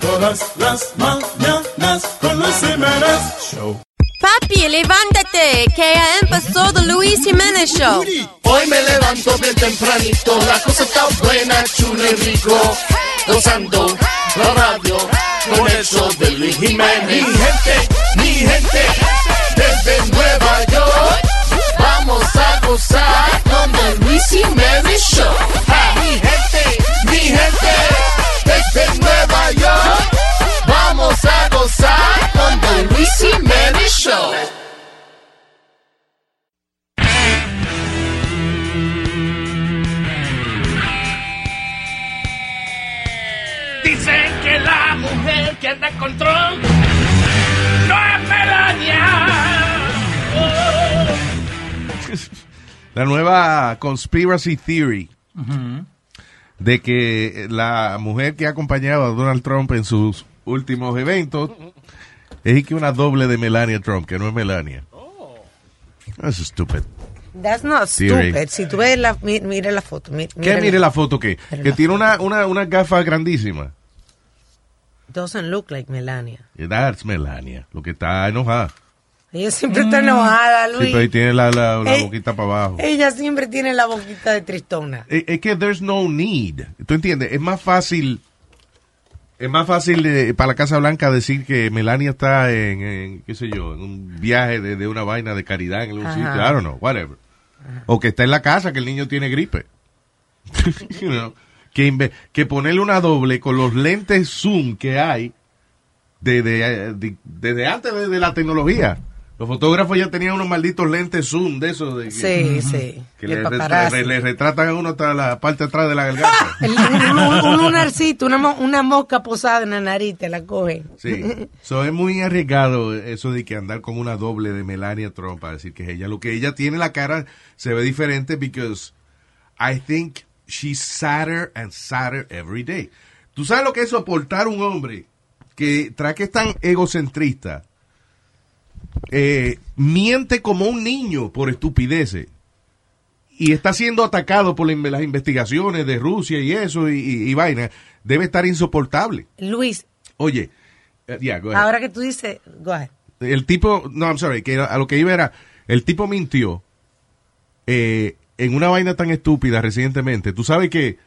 Todas las mañanas con Luis Jiménez Show. Papi, levántate, que ya empezó The Luis Jiménez Show. Hoy me levanto bien tempranito, la cosa está buena, chulo y rico. Gozando la radio con el show de Luis Jiménez. Mi gente, mi gente, desde Nueva York, vamos a gozar con el Luis Jiménez Show. Ah, mi gente, mi gente, desde Nueva York, vamos a gozar con el Luis Jiménez Show. Dicen que la mujer que anda en control La nueva conspiracy theory de que la mujer que ha acompañado a Donald Trump en sus últimos eventos es que una doble de Melania Trump, que no es Melania. That's stupid. That's not Theory. stupid. Si tú ves la, mi- mire la foto. mi- ¿Qué? Mire la foto que, que tiene una, una, una gafa grandísima. Doesn't look like Melania. That's Melania, lo que está enojada. Ella siempre está enojada, Sí, Luis. pero ahí tiene la, la, la Eh, boquita para abajo. Ella siempre tiene la boquita de tristona. Es, es que there's no need. ¿Tú entiendes? Es más fácil. Es más fácil eh, para la Casa Blanca decir que Melania está en, en, qué sé yo, en un viaje de, de una vaina de caridad en algún Ajá. sitio. I don't know, whatever. O que está en la casa, que el niño tiene gripe. You know, que, ponerle una doble con los lentes zoom que hay desde, de- desde antes de, de la tecnología. Los fotógrafos ya tenían unos malditos lentes zoom de esos. De, que- Sí, sí. que le, re- le retratan a uno hasta la parte de atrás de la garganta. El- un, un- un lunarcito, una, una mosca posada en la nariz, te la cogen. Sí. So, es muy arriesgado eso de que andar con una doble de Melania Trump para decir que es ella. Lo que ella tiene la cara se ve diferente because I think she's sadder and sadder every day. ¿Tú sabes lo que es soportar un hombre que tras que es tan egocentrista eh, miente como un niño por estupideces y está siendo atacado por las investigaciones de Rusia y eso y, y- y vaina? Debe estar insoportable. Luis, Oye, eh, yeah, go ahead. ahora que tú dices, go ahead. el tipo, no, I'm sorry, que a lo que iba era, el tipo mintió eh, en una vaina tan estúpida recientemente. Tú sabes que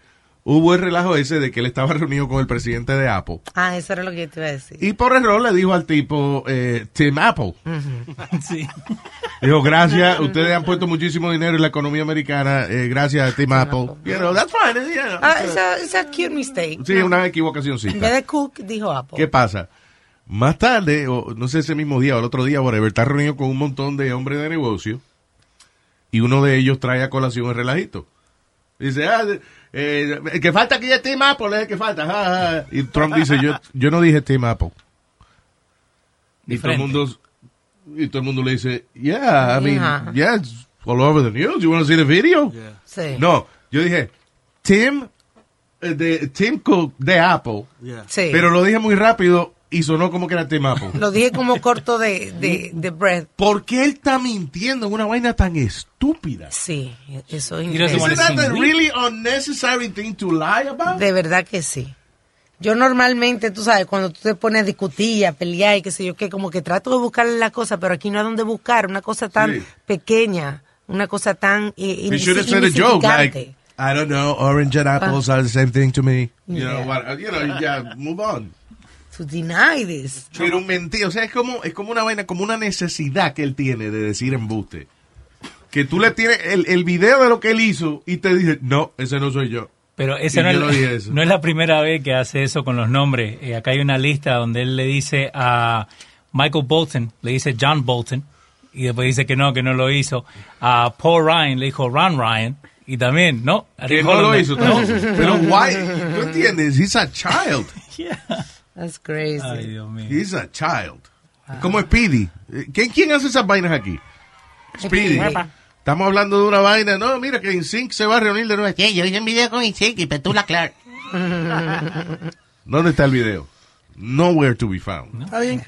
hubo el relajo ese de que él estaba reunido con el presidente de Apple. Ah, eso era lo que yo te iba a decir. Y por error le dijo al tipo, eh, Tim Apple. Sí. Dijo, gracias, ustedes han puesto muchísimo dinero en la economía americana, eh, gracias a Tim Apple. You know, that's fine, you know. Ah, esa esa cute mistake. Sí, ¿no? una En equivocacióncita. vez de Cook, dijo Apple. ¿Qué pasa? Más tarde, o no sé ese mismo día o el otro día, whatever, está reunido con un montón de hombres de negocio y uno de ellos trae a colación el relajito. Dice, ah, eh, el que falta aquí es Tim Apple, es el que falta. ja, ja. Y Trump dice, yo, yo no dije Tim Apple. Y todo, el mundo, y todo el mundo le dice, yeah, I mean, Ajá. yeah, it's all over the news. You want to see the video? Sí. No, yo dije, Tim, eh, de, Tim Cook de Apple. Sí. Pero lo dije muy rápido y sonó como que era Tim Apple. Lo dije como corto de, de, de breath. ¿Por qué él está mintiendo en una vaina tan estúpida? Sí, eso es Isn't that a really unnecessary thing to lie about? De verdad que sí. Yo normalmente, tú sabes, cuando tú te pones a discutir, a pelear y qué sé yo qué, como que trato de buscarle la cosa, pero aquí no hay donde buscar. Una cosa tan Sí. pequeña, una cosa tan eh, He should have insi- said a joke insignificante. like, I don't know, orange and apples are the same thing to me. You Yeah. know, what, you know, yeah, move on. To deny this. Pero mentir, o sea, es como, es como una vaina, como una necesidad que él tiene de decir embuste. Que tú le tienes el, el video de lo que él hizo y te dice, no, ese no soy yo. Pero esa no, yo es, no no es la primera vez que hace eso con los nombres. Eh, acá hay una lista donde él le dice a Michael Bolton, le dice John Bolton, y después dice que no, que no lo hizo. A Paul Ryan le dijo Ron Ryan, y también, no. Que no lo hizo. tampoco. Pero why, ¿tú entiendes? He's a child. That's crazy. Ay, Dios mío. He's a child. Es Como Speedy. ¿Quién, ¿Quién hace esas vainas aquí? Speedy. Estamos hablando de una vaina. No, mira que InSync se va a reunir de nuevo. Sí, yo hice un video con Isaac y Petula Clark. ¿Dónde está el video? Nowhere to be found. Está bien.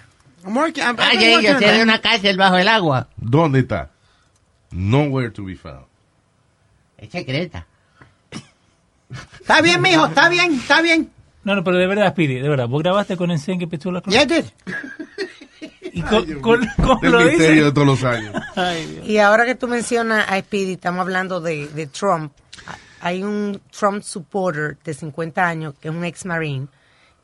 I'm working. I'm, Ah, I'm ya, working ya on tiene una cárcel bajo el agua. ¿Dónde está? Nowhere to be found. Es secreta. Está bien, mijo. Está bien. Está bien. No, no, pero de verdad, Speedy, de verdad, vos grabaste con Ensen que Petula Yeah, I did. Y con, con, con El lo misterio dice. de todos los años. Ay, Dios. Y ahora que tú mencionas a Speedy, estamos hablando de, de Trump. Hay un Trump supporter de 50 años, que es un ex marine,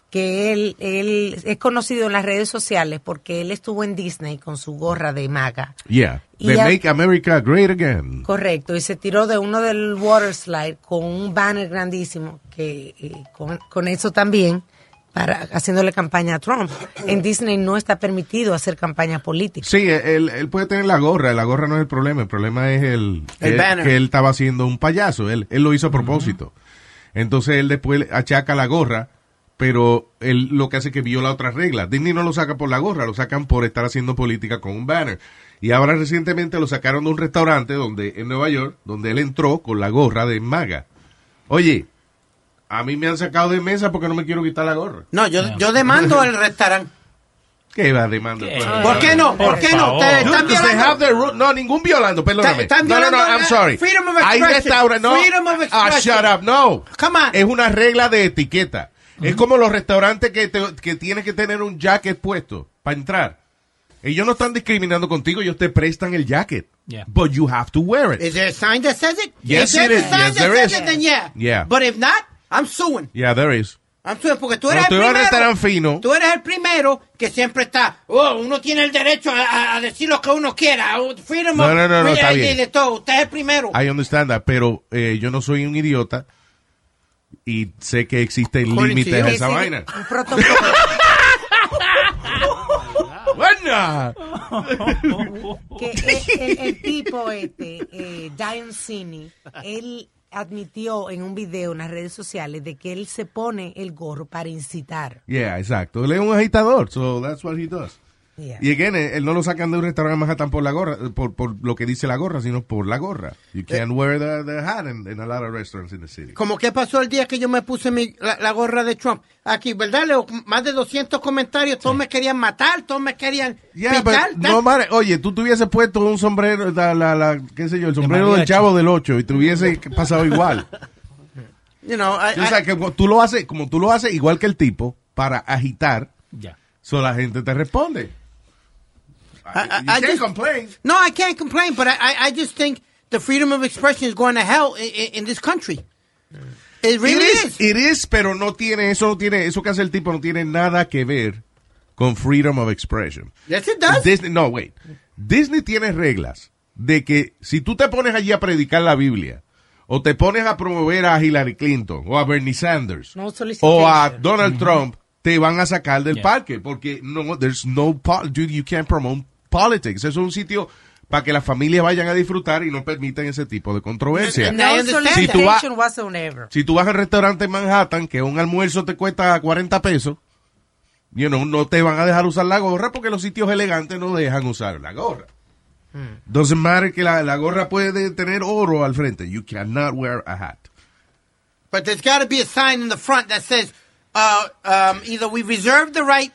que él, él es conocido en las redes sociales porque él estuvo en Disney con su gorra de maga. Yeah. Y They ya- make America great again. Correcto, y se tiró de uno del water slide con un banner grandísimo, que eh, con, con eso también, para haciéndole campaña a Trump. En Disney no está permitido hacer campaña política. Sí, él, él puede tener la gorra. La gorra no es el problema. El problema es el, El que, banner. que él estaba haciendo un payaso. Él, él lo hizo a propósito. Entonces él después achaca la gorra, pero él lo que hace es que viola otras reglas. Disney no lo saca por la gorra, lo sacan por estar haciendo política con un banner. Y ahora recientemente lo sacaron de un restaurante donde en Nueva York, donde él entró con la gorra de maga. Oye, a mí me han sacado de mesa porque no me quiero quitar la gorra. No, yo, yo demando el restaurante. ¿Qué va demanda? ¿Por qué no? ¿Por qué no? Están violando. no, ningún violando, perdóname. Están no, no, no, violando, I'm sorry. freedom of Hay expression. restaurantes, no. Freedom of Ah, expression. shut up, no. Come on. Es una regla de etiqueta. Es como los restaurantes que, te- que tienes que tener un jacket puesto para entrar. Ellos no están discriminando contigo, ellos te prestan el jacket. Yeah. But you have to wear it. Is there a sign that says it? Yes, it is. Yes, there is. it, then yeah. Yeah. But if not, I'm suing. Yeah, there is. I'm suing porque tú eres el primero. fino, Tú eres el primero que siempre está, oh, uno tiene el derecho a, a- a decir lo que uno quiera. oh, Freedom No, of- no, no, no, está bien. de todo. Usted es el primero. I understand that, pero eh, yo no soy un idiota y sé que existen límites a esa vaina. Un protocolo. Buena. que el, el- el tipo este, eh, Cini, él admitió en un video en las redes sociales de que él se pone el gorro para incitar. Yeah, exacto. Él es un agitador, so that's what he does. Yeah. Y again, eh, él no lo sacan de un restaurante en Manhattan por la gorra, eh, por, por lo que dice la gorra, sino por la gorra. You can't wear the, the hat in, in a lot of restaurants in the city. Como que pasó el día que yo me puse mi, la, la gorra de Trump. Aquí, ¿verdad, Leo? Más de 200 comentarios. Todos me querían matar, todos me querían Yeah, picar. but no matter- oye, tú te hubieses puesto un sombrero, la, la, la- qué sé yo, el sombrero del chavo del 8 y te hubiese pasado igual. You know, I- o sea, que como tú lo haces, como tú lo haces igual que el tipo, para agitar, Ya. so la gente te responde. I, I, can't just, complain. No, I can't complain, but I, I, I just think the freedom of expression is going to hell in, in, in this country. It really it is. is, it is, pero no tiene, eso no tiene, eso que hace el tipo no tiene nada que ver con freedom of expression. Yes, it does. Disney, no, wait. Disney tiene reglas de que si tú te pones allí a predicar la Biblia, o te pones a promover a Hillary Clinton, o a Bernie Sanders, No o a Donald Trump, te van a sacar del Yeah. parque, porque no, there's no, you, you can't promote politics. Eso es un sitio para que las familias vayan a disfrutar y no permitan ese tipo de controversia. No Si tú. Si tú vas al restaurante en Manhattan, que un almuerzo te cuesta 40 pesos, you know, no te van a dejar usar la gorra porque los sitios elegantes no dejan usar la gorra. Doesn't matter que la, la gorra puede tener oro al frente. You cannot wear a hat. But there's got to be a sign in the front that says uh, um, either we reserve the right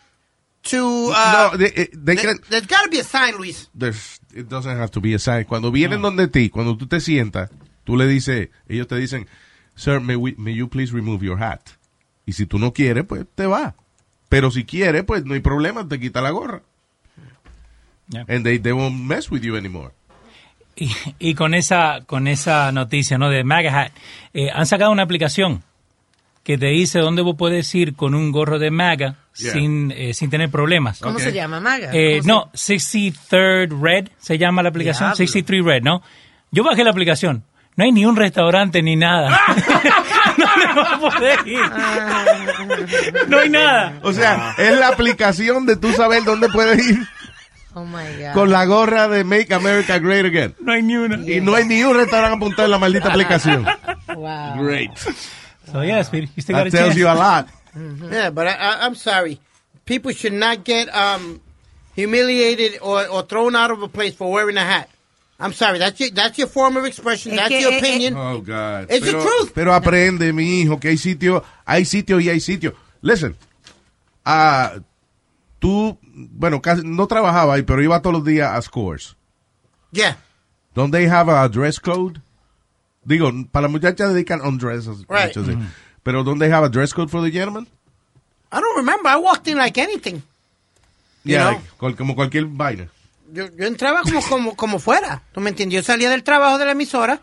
to. Uh, no, they, eh, they there, can- has got to be a sign, Luis. there's- it doesn't have to be a sign. Cuando vienen donde ti, cuando tú te sientas, tú le dices, ellos te dicen, sir, may, we- may you please remove your hat. Y si tú no quieres, pues te va. Pero si quieres, pues no hay problema, te quita la gorra. Yeah. And they, they won't mess with you anymore. Y, y con esa con esa noticia no de MAGA Hat, eh, han sacado una aplicación que te dice dónde vos puedes ir con un gorro de MAGA Yeah. sin, eh, sin tener problemas. ¿Cómo se llama, Maga? Eh, ¿Cómo no, 63rd Red se llama la aplicación, Diablo. 63 Red, ¿no? Yo bajé la aplicación. No hay ni un restaurante ni nada. no le vas a poder ir. No hay nada. O sea, es la aplicación de tú saber dónde puedes ir se- Oh my God. con la gorra de Make America Great Again. No hay ni una. Y no hay ni un restaurante apuntado en la maldita aplicación. Wow. Great. So yeah, Speedy, you still got That a tells chance. you a lot. Yeah, but I, I, I'm sorry. People should not get um, humiliated or, or thrown out of a place for wearing a hat. I'm sorry. That's your, that's your form of expression. That's your eh, opinion. Oh, God. It's the pero, truth. Pero aprende, mi hijo, que hay sitio, hay sitio y hay sitio. Listen, ah, tú, bueno, casi no trabajaba ahí, pero iba todos los días a Scores. yeah. Don't they have a dress code? Digo, para las muchachas dedican undresses. Right. muchas veces. Pero they have a dress code for the gentleman? I don't remember. I walked in like anything. You Yeah, know? like, como cualquier vaina. Yo, yo entraba como, como, como fuera. ¿Tú me entiendes? Yo salía del trabajo de la emisora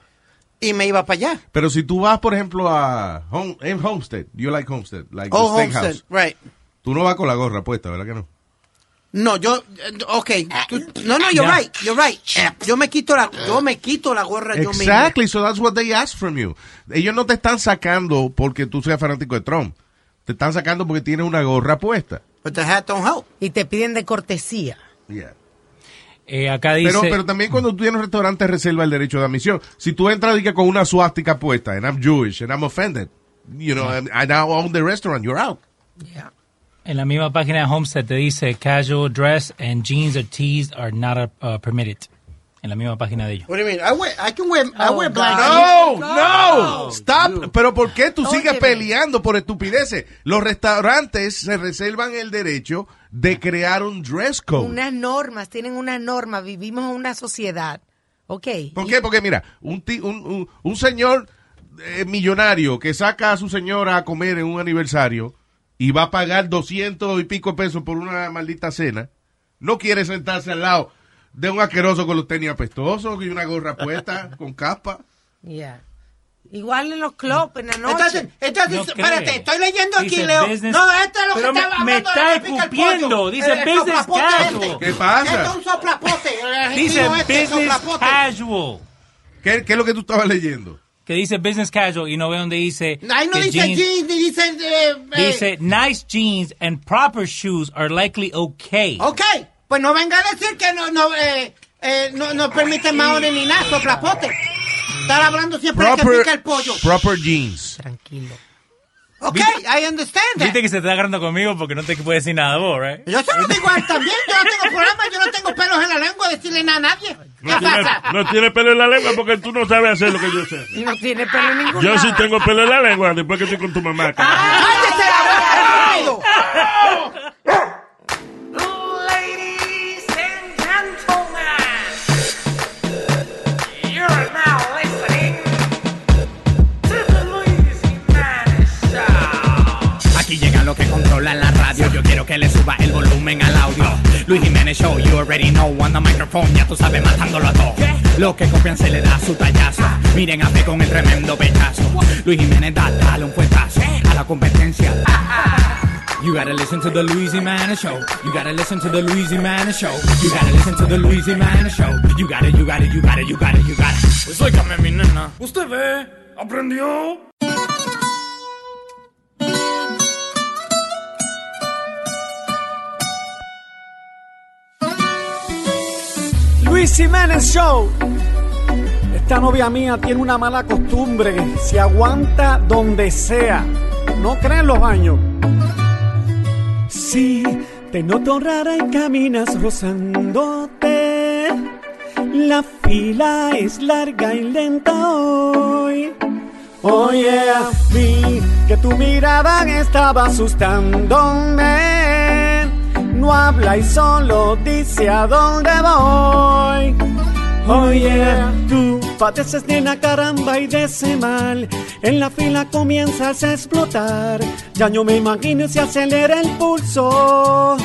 y me iba para allá. Pero si tú vas, por ejemplo, a home, en Homestead, you like Homestead, like Oh, the steakhouse. Homestead. Right. Tú no vas con la gorra puesta, ¿verdad que no? No, yo, eh, ok. tú- no, no, you're Ya. right. You're right. Yo me quito la, yo me quito la gorra yo mismo. Exactly, so that's what they ask from you. Ellos no te están sacando porque tú seas fanático de Trump. Te están sacando porque tienes una gorra puesta. But the hat don't help. Y te piden de cortesía. Yeah. Eh, acá dice... Pero, pero también cuando tú tienes un restaurante reserva el derecho de admisión. Si tú entras y que con una suástica puesta, and I'm Jewish, and I'm offended, you know, and I now own the restaurant, you're out. En la misma página de Homestead te dice casual dress and jeans or tees are not uh, permitted. En la misma página de ellos. What do you mean? I wear, I can wear, I Oh, wear black. No, no, No, stop. Pero ¿por qué tú sigues Óyeme. peleando por estupideces? Los restaurantes se reservan el derecho de crear un dress code. Unas normas, tienen una norma, vivimos en una sociedad. ¿Ok? ¿Por qué? Porque mira, un, ti- un, un- un señor eh, millonario que saca a su señora a comer en un aniversario y va a pagar 200 y pico pesos por una maldita cena, no quiere sentarse al lado de un asqueroso con los tenis apestosos y una gorra puesta con capa. Ya. Igual en los clubs, en la noche. Entonces, entonces No espérate, estoy leyendo aquí, Dice Leo. business- No, esto es lo Pero que me- estaba me hablando. está pica el escupiendo, dice El business soplapote casual. este. ¿Qué pasa? Esto es un soplapote. Dice este, business soplapote. casual. ¿Qué, qué es lo que tú estabas leyendo? Que dice business casual y no ve donde dice. Ahí no dice jeans, ni dice... eh, eh, Dice nice jeans and proper shoes are likely okay. Ok, pues no venga a decir que no, no, eh, eh, no, no permite maones ni nada, soplapote. Estar hablando siempre de que pica el pollo. proper jeans. Tranquilo. Ok, I understand that. Viste que se está agarrando conmigo porque no te puede decir nada vos, right? Yo a él también, yo no tengo problema, yo no tengo pelos en la lengua de decirle nada a nadie. ¿Qué No tiene, pasa? no tiene pelo en la lengua porque tú no sabes hacer lo que yo sé. Y no tiene pelo en ningún Yo sí tengo pelo en la lengua después que estoy con tu mamá. carajo. ¡Cállese la boca, Los que controlan la radio. Yo quiero que le suba el volumen al audio. Luis Jiménez Show, you already know. On the microphone, ya tú sabes, matándolo a todo. Los que copian se le da su tallazo. Miren a ver con el tremendo pechazo. Luis Jiménez da, dale un fuetazo a la competencia. You gotta listen to the Luis Jimenez Show. You gotta listen to the Luis Jimenez Show. You gotta listen to the Luis Jimenez Show. You gotta, you gotta, you gotta, you gotta, you gotta. Pues mi nena. Usted ve, aprendió. Luis Show. Esta novia mía tiene una mala costumbre. Se aguanta donde sea. No creen los años. Sí, te noto rara y caminas rozándote. La fila es larga y lenta hoy. Oh yeah, vi que tu mirada estaba asustándome. No habla y solo dice a dónde voy. Oh yeah, tú padeces de una caramba y de mal. En la fila comienzas a explotar. Ya no me imagino si acelera el pulso.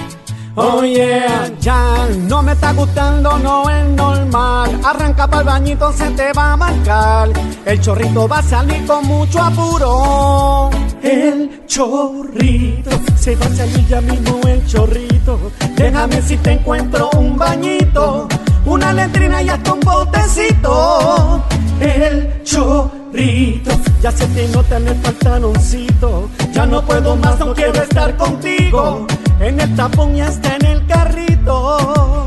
Oh yeah, ya no me está gustando, no es normal. Arranca para el bañito, se te va a marcar. El chorrito va a salir con mucho apuro. El chorrito, se va a salir ya mismo el chorrito. Déjame si te encuentro un bañito, una letrina y hasta un botecito. El chorrito, ya se te nota en el pantaloncito. Ya no puedo más, no quiero estar contigo. En el tapón y hasta en el carrito.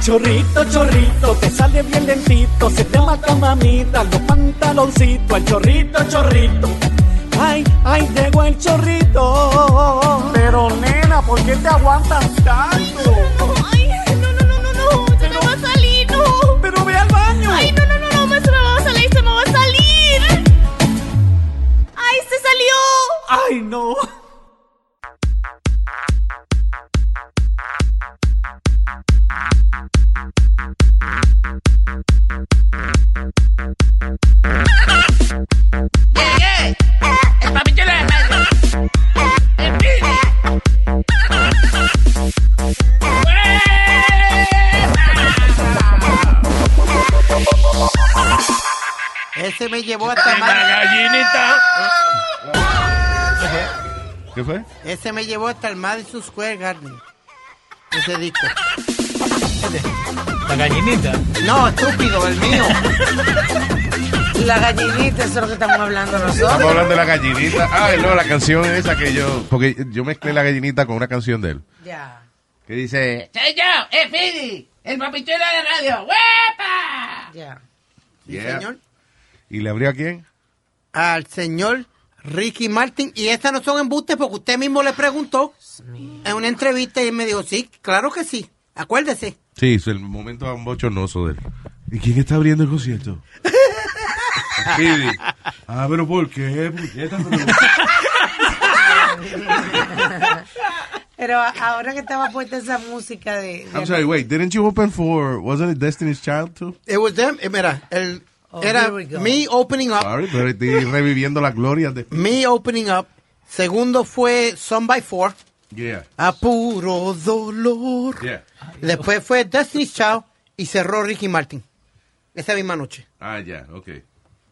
Chorrito, chorrito, te sale bien lentito, se te marca mamita, los pantaloncitos, el chorrito, chorrito. Ay, ay, llegó el chorrito. Pero nena, ¿por qué te aguantas tanto? Ay, no, no, no, no, no, se me va a salir, no. Pero ve al baño. Ay, no, no, no, no, se me va a salir, se me va a salir. Ay, se salió. Ay, no. Ese me llevó hasta el La mar. gallinita. ¿Qué fue? Ese me llevó hasta el Madison Square Garden. Ese disco. La gallinita. No, estúpido, el mío. La gallinita, eso es lo que estamos hablando Estamos nosotros. hablando de la gallinita. Ah, no, la canción esa que yo. Porque yo mezclé la gallinita con una canción de él. Ya. Que dice. Soy yo, es Fidi, el papichuelo de radio. ¡Huepa! Ya. Yeah. señor. ¿Y le abrió a quién? Al señor Ricky Martin. Y estas no son embustes porque usted mismo le preguntó en una entrevista y él me dijo, sí, claro que sí. Acuérdese. Sí, es el momento bochornoso de él. ¿Y quién está abriendo el concierto? Speedy. Ah, pero ¿por qué? puñeta? Pero- Pero ahora que estaba puesta esa música de... de- I'm sorry, wait, didn't you open for, wasn't it Destiny's Child too? It was them. eh, Mira, el, Oh, era me opening up. Sorry, pero estoy reviviendo la gloria de... Me opening up. Segundo fue Son by Four. Yeah, A puro dolor. yeah. Después fue Destiny's Child y cerró Ricky Martin. Esa misma noche. Ah, ya, okay.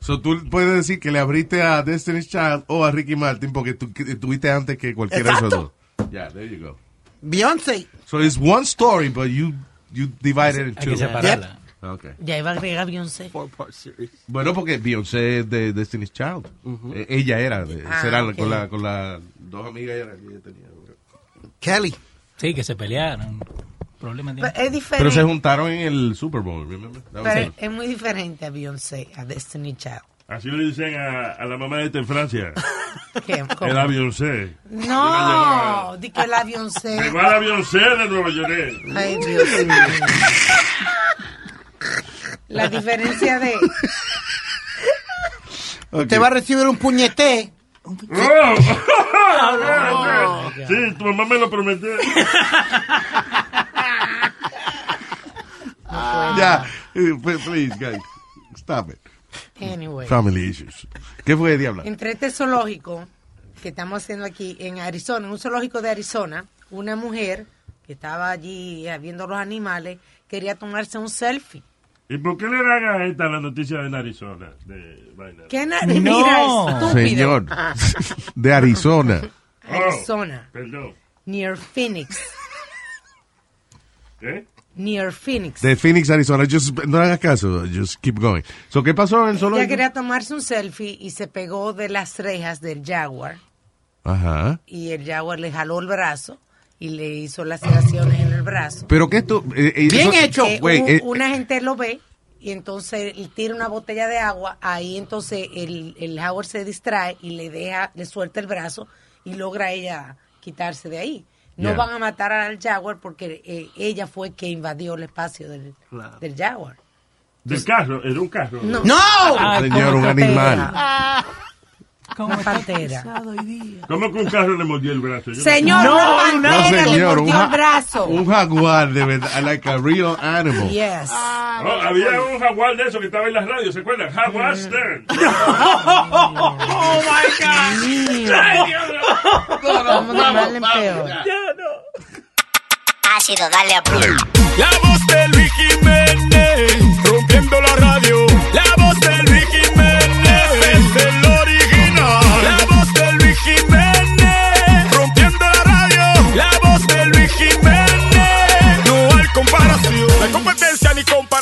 So tú puedes decir que le abriste a Destiny's Child o a Ricky Martin porque tú que- tuviste antes que cualquiera de esos dos. Yeah, there you go. Beyoncé. So it's one story, but you, you divide it in Hay two. que separarla. Okay. Ya iba a agregar Beyoncé. Bueno, porque Beyoncé es de Destiny's Child. Eh, ella era, de, Ah, será ok. con, la, con las dos amigas era que ella tenía. Kelly. Sí, que se pelearon. Problema Pero es diferente. Pero se juntaron en el Super Bowl, remember? Pero es muy diferente a Beyoncé, a Destiny Child. Así le dicen a, a la mamá de esta en Francia. ¿Qué? El Beyoncé. No, di que la Beyoncé. Llegó a la Beyoncé de Nueva York. Ay, Dios mío. La diferencia de... Usted va a recibir un puñete. Oh. sí, tu mamá me lo prometió. Ya, eh, please, guys, stop it. Anyway. Family issues. ¿Qué fue, Diabla? Entre este zoológico que estamos haciendo aquí en Arizona, en un zoológico de Arizona, una mujer que estaba allí eh, viendo los animales quería tomarse un selfie. ¿Y por qué le dan a esta la noticia de Arizona? De vaina? ¿Qué na- Mira, estúpido. Señor, de Arizona. Arizona, Perdón. near Phoenix, ¿Qué? near Phoenix. De Phoenix, Arizona. Just, no hagas caso, just keep going. So, ¿Qué pasó en el Ella quería tomarse un selfie y se pegó de las rejas del jaguar Ajá. y el jaguar le jaló el brazo y le hizo laceraciones en el brazo. Pero que esto... eh, eh, eso- Que Wait, un- eh, una gente lo ve y entonces le tira una botella de agua, ahí entonces el, el jaguar se distrae y le deja, le suelta el brazo y logra ella quitarse de ahí. No Yeah. van a matar al jaguar porque eh, ella fue que invadió el espacio del, del jaguar. Del carro, era un carro. No. ¡No! Ah, Señor, un animal. Una pantera. ¿Cómo que un carro le mordió el brazo? Yo no- Señor, una pantera No, le señor, un, mordió el ja- brazo. un jaguar, de verdad, like a real animal. Yes. Oh, había un jaguar de eso que estaba en las radios, ¿se acuerdan? Jaguar Stern. Oh my God. Ay, Dios mío. Vamos a darle peor. Ácido, dale a play. La voz de Luis Jiménez, rompiendo la radio. La voz de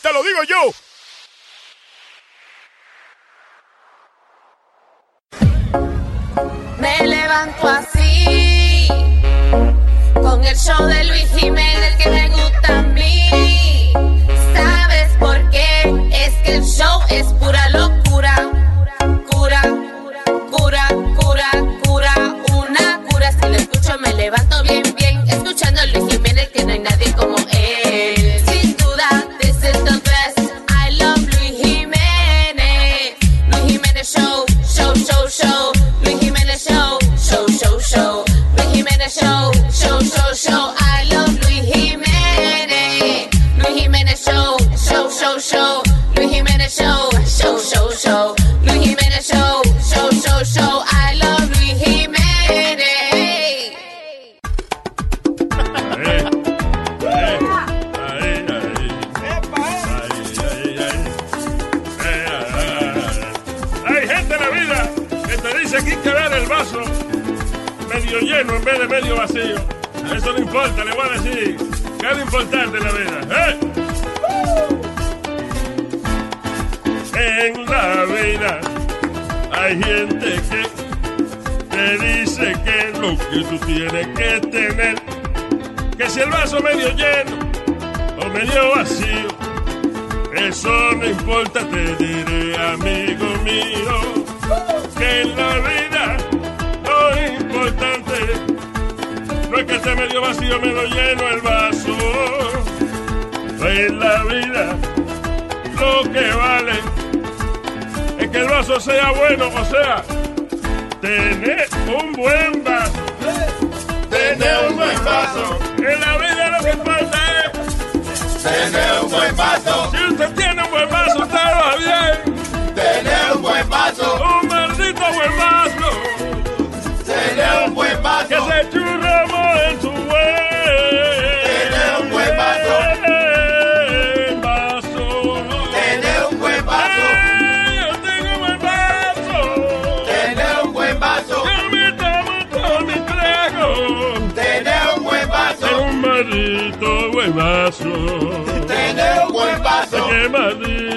Te lo digo yo. Me levanto así, con el show de Luis Jiménez que me gusta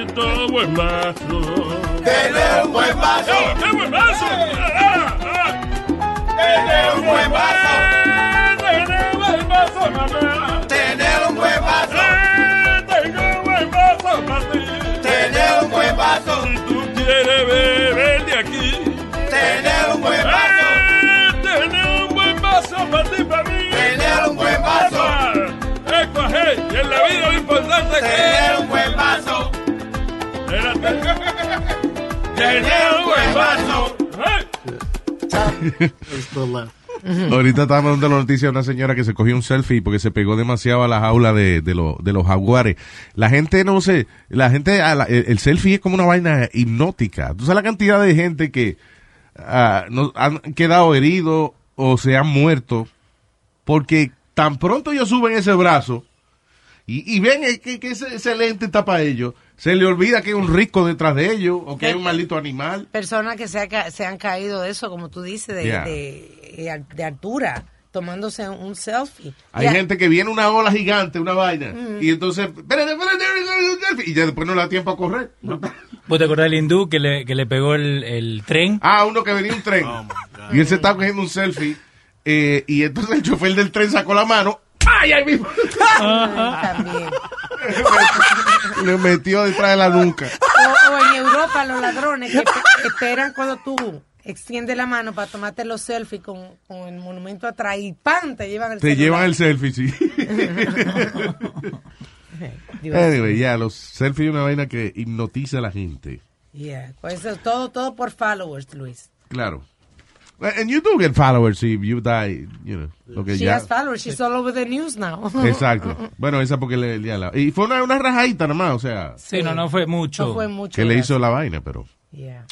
maldito buen vaso. Tener un buen vaso. ¡Qué buen vaso! Ah, ah. Tener un buen vaso. Tener un buen vaso, mamá. Tener un buen vaso. Tengo un buen vaso para ti. Tener un buen vaso. Si tú quieres beber de aquí. Tener un buen vaso. Tener un buen vaso para ti, para mí. Tener un buen vaso. Esto es, y en la vida lo importante es que... Tener un buen Ahorita estábamos dando la noticia de una señora que se cogió un selfie porque se pegó demasiado a la jaula de, de, lo- de los jaguares. La gente no sé, la gente, a el, el selfie es como una vaina hipnótica. Tú sabes la cantidad de gente que ah, no- han quedado heridos o se han muerto porque tan pronto ellos suben ese brazo y, ven que, que ese lente está para ellos, se le olvida que hay un rico detrás de ellos o que hay un maldito animal. Personas que se, ha se han caído de eso, como tú dices, de, Yeah. de, de altura, tomándose un selfie. Hay Ya- gente que viene una ola gigante, una vaina, Mm. y entonces, espérate, espérate, espérate, y ya después no le da tiempo a correr. ¿Vos te acordás del hindú que le, que le pegó el, el tren? Ah, uno que venía un tren, Oh, y él se estaba cogiendo un selfie, eh, y entonces el chofer del tren sacó la mano, ¡ay, ahí mismo! También. le metió detrás de la nuca. O, o en Europa los ladrones que espe- esperan cuando tú extiendes la mano para tomarte los selfies con, con el monumento atrás y ¡pam! te llevan el Te celular. llevan el selfie, sí. Anyway, ya, los selfies es una vaina que hipnotiza a la gente. Yeah, pues eso, todo, todo por followers, Luis. Claro. And you do get followers if you die, you know. lo que She ya- has followers, she's all over the news now. Exacto. Bueno, esa porque le, le- la- Y fue una, una rajadita nomás, o sea. Sí, no, no fue mucho. No fue mucho. Que le hizo la vaina, pero. Yeah.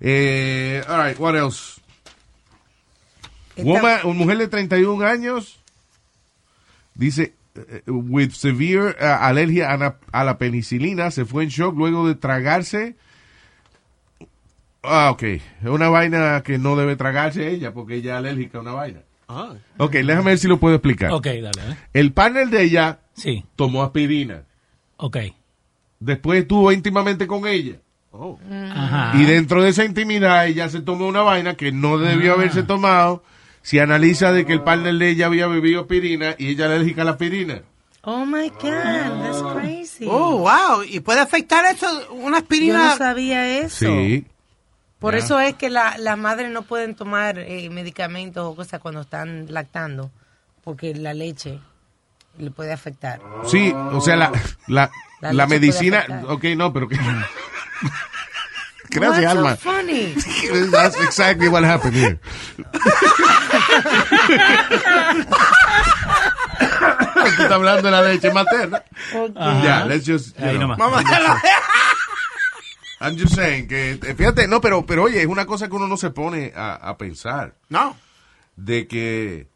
Eh, all right, what else? Esta- Woman, una mujer de 31 años dice, eh, with severe eh, alergia a la, a la penicilina, se fue en shock luego de tragarse. Ah, ok. Es una vaina que no debe tragarse ella porque ella es alérgica a una vaina. Ah. Ok, déjame ver si lo puedo explicar. Ok, dale. ¿eh? El partner de ella Sí. tomó aspirina. Ok. Después estuvo íntimamente con ella. Oh. Ajá. Y dentro de esa intimidad ella se tomó una vaina que no debió Ah. haberse tomado. Si analiza de que el partner de ella había bebido aspirina y ella es alérgica a la aspirina. Oh my God, that's crazy. Oh, wow. ¿Y puede afectar eso una Yo aspirina? no sabía eso. Sí. Por eso es que la- las madres no pueden tomar eh, medicamentos o cosas cuando están lactando, porque la leche le puede afectar. Sí, o sea, la, la, La la, medicina. Ok, no, pero que. Gracias, What's so Alma. funny? That's exactly what happened here. Tú estás hablando de la leche materna. Ya, let's just. you know. Vamos a hacerlo. I'm just saying que, eh, fíjate, no, pero, pero oye, es una cosa que uno no se pone a, a pensar. No. De que,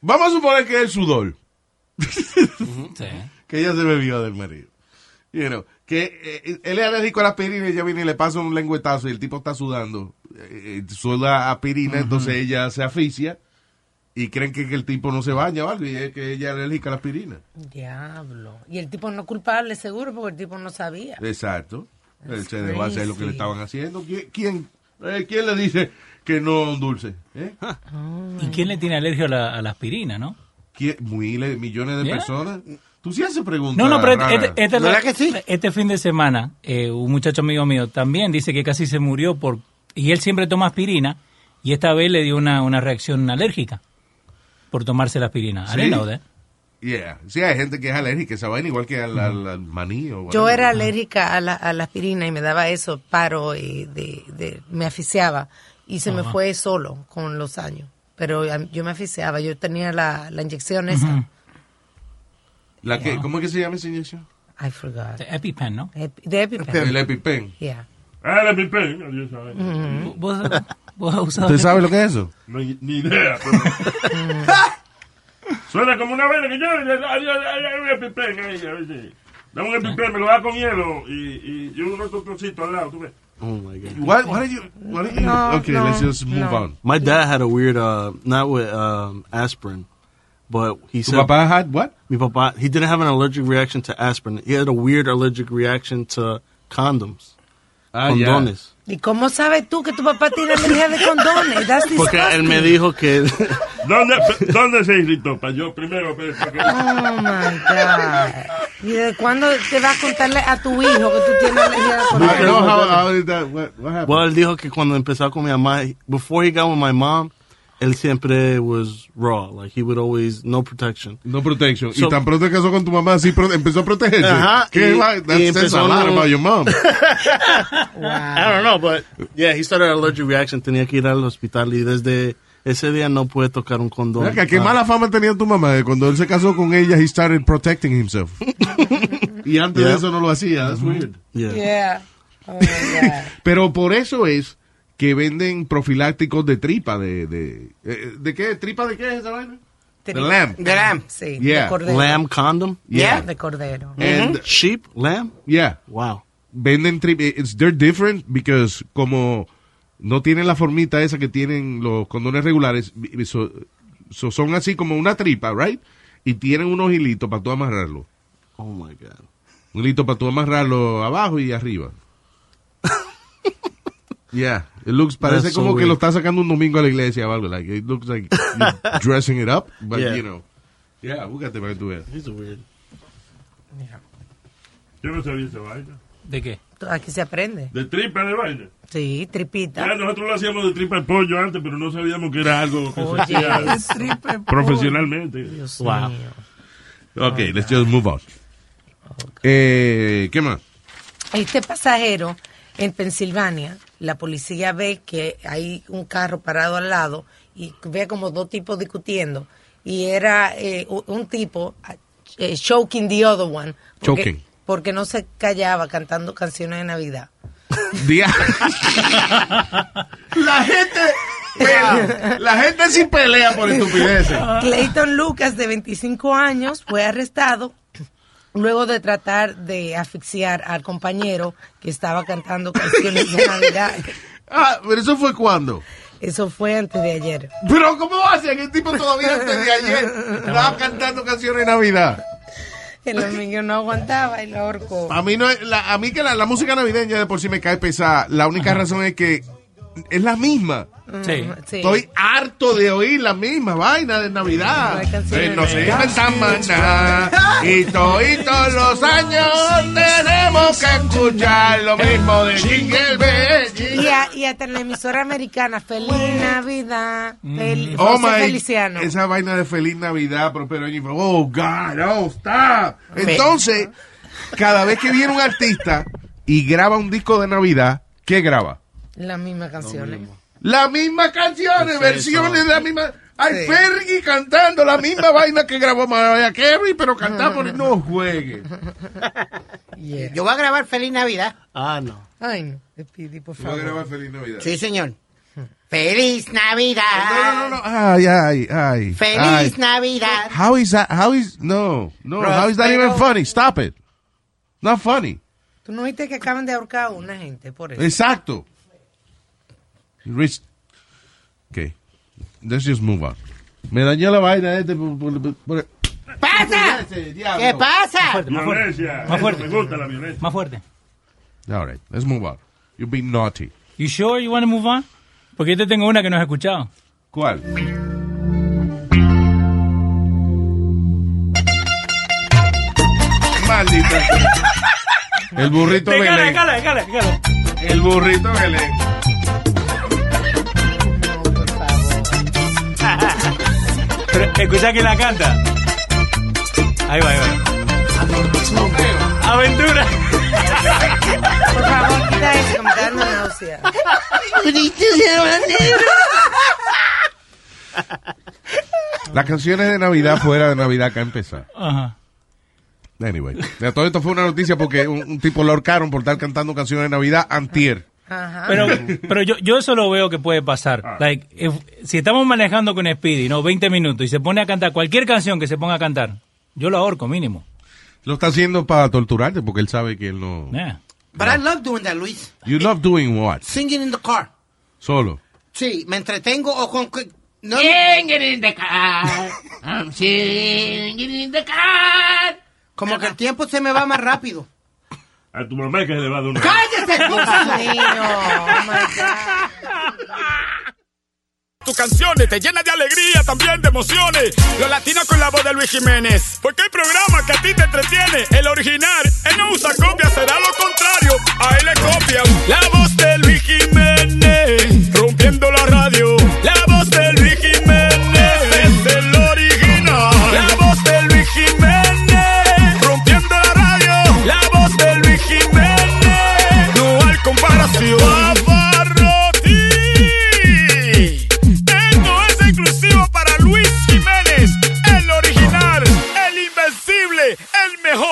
vamos a suponer que es el sudor Sí. que ella se bebió del marido. You know, que eh, él es alérgico a la aspirina y ella viene y le pasa un lengüetazo y el tipo está sudando. Eh, eh, suda aspirina, entonces ella se asfixia y creen que, que el tipo no se baña o algo y es que ella es alérgica a la aspirina. Diablo. Y el tipo no es culpable, seguro, porque el tipo no sabía. Exacto. Se dejó hacer lo que le estaban haciendo. ¿Quién, quién, eh, quién le dice que no un dulce? ¿Eh? ¿Y quién le tiene alergia a la, a la aspirina, no? ¿Quién? Miles, millones de Yeah. personas. Tú sí haces preguntas. No, no, pero este, este- este- este fin de semana, eh, un muchacho amigo mío también dice que casi se murió por... Y él siempre toma aspirina y esta vez le dio una, una reacción alérgica por tomarse la aspirina. I Sí. Yeah. Sí, hay gente que es alérgica a esa vaina, igual que al, al- al maní. O Yo era alérgica a la, a la aspirina y me daba eso, paro, y de, de- me asfixiaba. Y se me fue solo con los años. Pero yo me asfixiaba, yo tenía la, la inyección esa. La que, ¿Cómo es que se llama esa inyección? I forgot. The EpiPen, ¿no? Epi- de EpiPen. El EpiPen. Yeah. Ah, la pipen. Adiós, ¿sabes? Ujú. ¿Vos, vos ¿Usted sabe lo que es eso? No, ni ni idea. pero- Suena como una vena que yo. Hay un epipen ahí. a ver si- Dame un epipen, me lo da con hielo y, y, y unos totoncitos al lado, tú ves. Oh my god. What, what are you, what are you, No, okay, no, let's just move no. on. My dad had a weird, uh, not with um, aspirin, but he Tu said. papá had what? Mi papá, he didn't have an allergic reaction to aspirin. He had a weird allergic reaction to condoms. Ah, condones. ¿Y cómo sabes tú que tu papá tiene alergia de condones? Porque él me dijo que. ¿Dónde, ¿Dónde se irritó? Para yo primero. para que- Oh my God. ¿Y de cuándo te va a contarle a tu hijo que tú tienes alergia de condones? No, how, how that, what, what happened? Well, él dijo que cuando empezó con mi mamá, before he got with my mom, él siempre was raw. Like he would always no protection. No protection. So- y tan pronto casó con tu mamá, sí pro- empezó a protegerse. Ajá, ¿Qué y- va- That y says a lot about your mom. I don't know, but yeah, he started an allergic reaction. Tenía que ir al hospital y desde ese día no puede tocar un condón. Mira, ¿Qué Ah. mala fama tenía tu mamá? de Cuando él se casó con ella, he started protecting himself. y antes de Yeah. eso no lo hacía. That's weird. Yeah. Yeah. Oh. Pero por eso es que venden profilácticos de tripa. ¿De, de, eh, ¿de qué? ¿Tripa de qué es esa vaina? De Tripa. lamb. De lamb, sí, de Yeah. cordero. Lamb condom. Yeah. De cordero. And- sheep, lamb. Yeah. Wow. Venden tripa. It's, they're different because como no tienen la formita esa que tienen los condones regulares, so- so son así como una tripa, right? Y tienen unos hilitos para tú amarrarlo. Oh my god. Un hilito para tú amarrarlo abajo y arriba. Yeah, it looks, parece That's so como que weird. lo está sacando un domingo a la iglesia o algo. Like, it looks like you're dressing it up, but Yeah. you know. Yeah, búscate para que tú veas. He's a weird. Yo no sabía esa vaina. ¿De qué? Aquí se aprende. De tripa de vaina. Sí, tripita. Ya, nosotros lo hacíamos de tripa de pollo antes, pero no sabíamos que era algo que Oye, se hacía profesionalmente. Dios Wow. mío. Ok, let's just move on. Eh, ¿Qué más? Este pasajero en Pensilvania, la policía ve que hay un carro parado al lado y ve como dos tipos discutiendo. Y era eh, un tipo eh, choking the other one. Porque, Choking. porque no se callaba cantando canciones de Navidad. La gente, Mira, la gente sí pelea por estupideces. Clayton Lucas, de 25 años, fue arrestado luego de tratar de asfixiar al compañero que estaba cantando canciones de Navidad. Ah, pero eso fue cuando. Eso fue antes de ayer. Pero ¿cómo hacen? El tipo todavía antes de ayer estaba cantando canciones de Navidad. El amigo no aguantaba y lo ahorcó. A mí no la, a mí que la, la música navideña de por sí me cae pesada. La única razón es que es la misma. Sí. Sí. Estoy harto de oír la misma vaina de Navidad. De Navidad. inventan maná y todos los años tenemos que escuchar lo mismo de Jingle Bell. Y, a- y hasta en la emisora americana, Feliz Navidad, fel- Oh José my, Feliciano. esa vaina de feliz Navidad, y- Oh God, oh stop. Entonces, cada vez que viene un artista y graba un disco de Navidad, ¿qué graba? Las mismas canciones. Las mismas canciones, Es versiones de la misma. Hay Sí. Fergie cantando la misma vaina que grabó Mariah Carey, pero cantamos no juegue. Yo voy a grabar Feliz Navidad. Ah, no. Ay, no, por Voy a favor. grabar Feliz Navidad. Sí, señor. Feliz Navidad. No, no, no, no. Ay, ay, ay. Feliz ay. Navidad. How is that? How is no, no? How is that Prospero. even funny? Stop it. Not funny. Tú no viste que acaban de ahorcar a una gente por eso. Exacto. Rich. Okay. Let's just move on. Me dañó la vaina este. por- ¡Pasa! ¿Qué pasa? Más fuerte, más fuerte. Me gusta la violencia. Más fuerte. All right, let's move on. You've been naughty. You sure you want to move on? Porque yo te tengo una que no has escuchado. ¿Cuál? Maldita. El burrito déjala, déjala. El burrito Belén. Pero escucha que la canta. Ahí va, ahí va. Aventura. Por favor, quita eso, me está dando náusea. Las canciones de Navidad fuera de Navidad acá empezar. Ajá. Anyway, de todo esto fue una noticia porque un, un tipo lo ahorcaron por estar cantando canciones de Navidad antier. Pero, pero yo, yo eso lo veo que puede pasar. Like, if- si estamos manejando con Speedy, ¿no? 20 minutos y se pone a cantar cualquier canción que se ponga a cantar, yo lo ahorco mínimo. Lo está haciendo para torturarte porque él sabe que él no... But I love doing that, Luis. You love doing what? Singing in the car. Solo. Sí, me entretengo o con... No, Singing in the car. I'm singing in the car. Como que el tiempo se me va más rápido. A tu mamá que se le va a dar una. ¡Cállese, Dios mío, oh my Tus canciones te llenan de alegría, también de emociones. Los latinos con la voz de Luis Jiménez. Porque hay programa que a ti te entretiene. El original, él no usa copia, será lo contrario. A él le copian. La voz de Luis Jiménez, rompiendo la radio.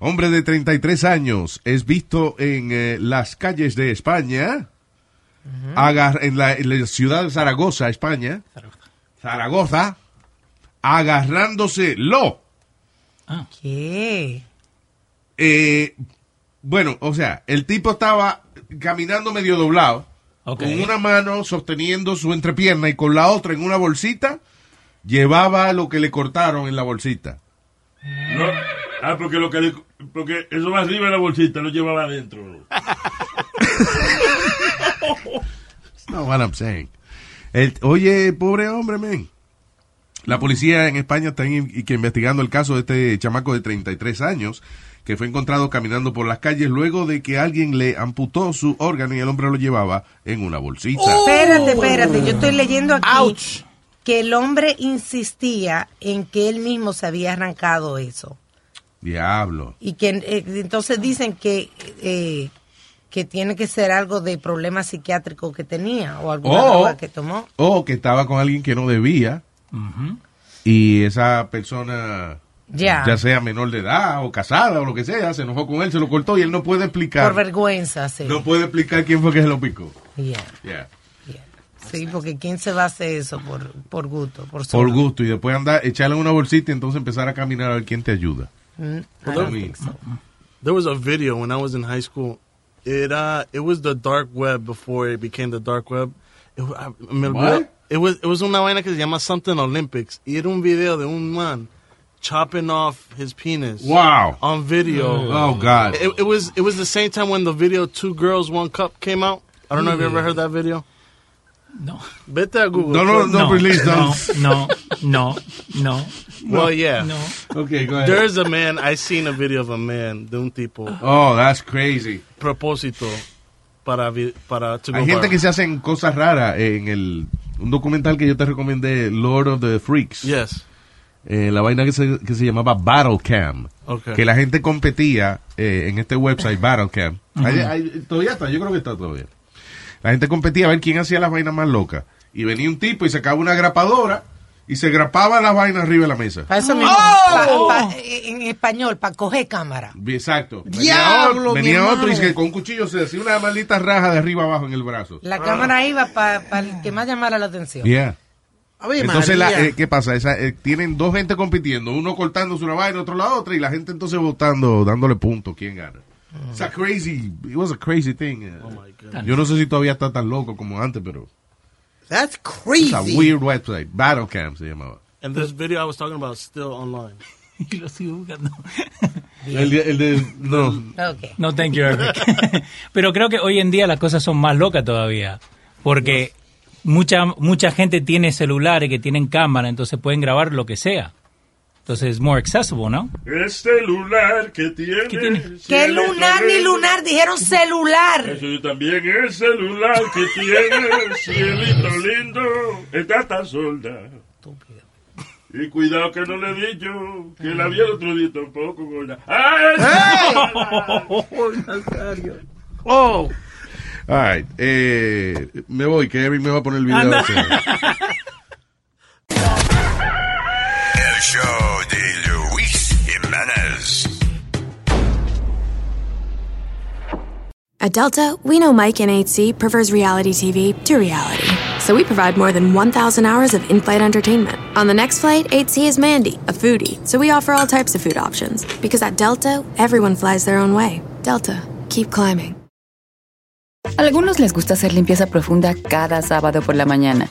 Hombre de 33 años es visto en eh, las calles de España, agar- en, la, en la ciudad de Zaragoza, España, Zaragoza, agarrándose lo. ¿Qué? Eh, bueno, o sea, el tipo estaba caminando medio doblado, con una mano sosteniendo su entrepierna y con la otra en una bolsita, llevaba lo que le cortaron en la bolsita. No. Ah, porque lo que le- porque eso va arriba de la bolsita, lo llevaba adentro. No, what I'm saying. El- oye, pobre hombre, men. La policía en España está in- que investigando el caso de este chamaco de 33 años que fue encontrado caminando por las calles luego de que alguien le amputó su órgano y el hombre lo llevaba en una bolsita. Espérate, espérate, yo estoy leyendo aquí que el hombre insistía en que él mismo se había arrancado eso. Diablo. Y que eh, entonces dicen que eh, que tiene que ser algo de problema psiquiátrico que tenía o alguna Oh. droga que tomó. O que estaba con alguien que no debía y esa persona, Ya. ya sea menor de edad o casada o lo que sea, se enojó con él, se lo cortó y él no puede explicar. Por vergüenza, sí. No puede explicar quién fue que se lo picó. Yeah. Yeah. Sí, porque ¿quién se va a hacer eso por, por gusto? Por, Por gusto y después andar, echarle una bolsita y entonces empezar a caminar a ver quién te ayuda. Mm, I Well, don't there- think so. There was a video when I was in high school. It uh, it was the dark web before it became the dark web. It, wa- I- me What? it was it was una vaina que se llama Something Olympics. Y era un video de un man chopping off his penis. Wow. On video. Oh, God. It, it was it was the same time when the video Two Girls One Cup came out. I don't know if you ever heard that video. No. Vete a Google. No, no, no, please don't. No, no, no. Well, yeah. No. Okay, go ahead. There's a man. I seen a video of a man de un tipo. Oh, that's crazy. Propósito para para to Hay gente viral. que se hacen cosas raras en el un documental que yo te recomendé, Lord of the Freaks. Yes. Eh, la vaina que se, que se llamaba Battle Cam. Okay. Que la gente competía eh, en este website Battle Cam. Ujú. Ahí- ahí- todavía está, yo creo que está todavía. La gente competía a ver quién hacía las vainas más locas. Y venía un tipo y sacaba una grapadora y se grapaba la vaina arriba de la mesa. Para eso mismo. ¡Oh! pa- pa- en español, para coger cámara. Exacto. Venía Diablo, Venía otro y que con un cuchillo se hacía una maldita raja de arriba abajo en el brazo. La cámara iba para el que más llamara la atención. Yeah. Entonces, la- eh, ¿qué pasa? Esa, eh, tienen dos gente compitiendo, uno cortándose una vaina, otro la otra, y la gente entonces votando, dándole puntos, quién gana. O sea, crazy, it was a crazy thing. eh. Yo no sé si todavía está tan loco como antes, pero That's it's a crazy. weird website. Battlecam se llamaba. And this video I was talking about is still online. Y lo sigo buscando. El el de- no. No, thank you, Eric. Pero creo que hoy en día las cosas son más locas todavía. Porque mucha, mucha gente tiene celulares que tienen cámara, entonces pueden grabar lo que sea. Entonces es more accessible, ¿no? El celular que tiene. ¿Qué cielito lunar ni lunar? Dijeron celular. Eso yo también, el celular que tiene, cielito lindo, está tan solda. Y cuidado que no le he dicho, que la vi el otro día tampoco, gorda. ¡Ay! Oh. All right, eh, me voy, que Eric me va a poner el video. Anda. ese. El show de Luis Jiménez. At Delta, we know Mike in 8C prefers reality TV to reality. So we provide more than 1,000 hours of in flight entertainment. On the next flight, 8C is Mandy, a foodie. So we offer all types of food options. Because at Delta, everyone flies their own way. Delta, keep climbing. Algunos les gusta hacer limpieza profunda cada sábado por la mañana.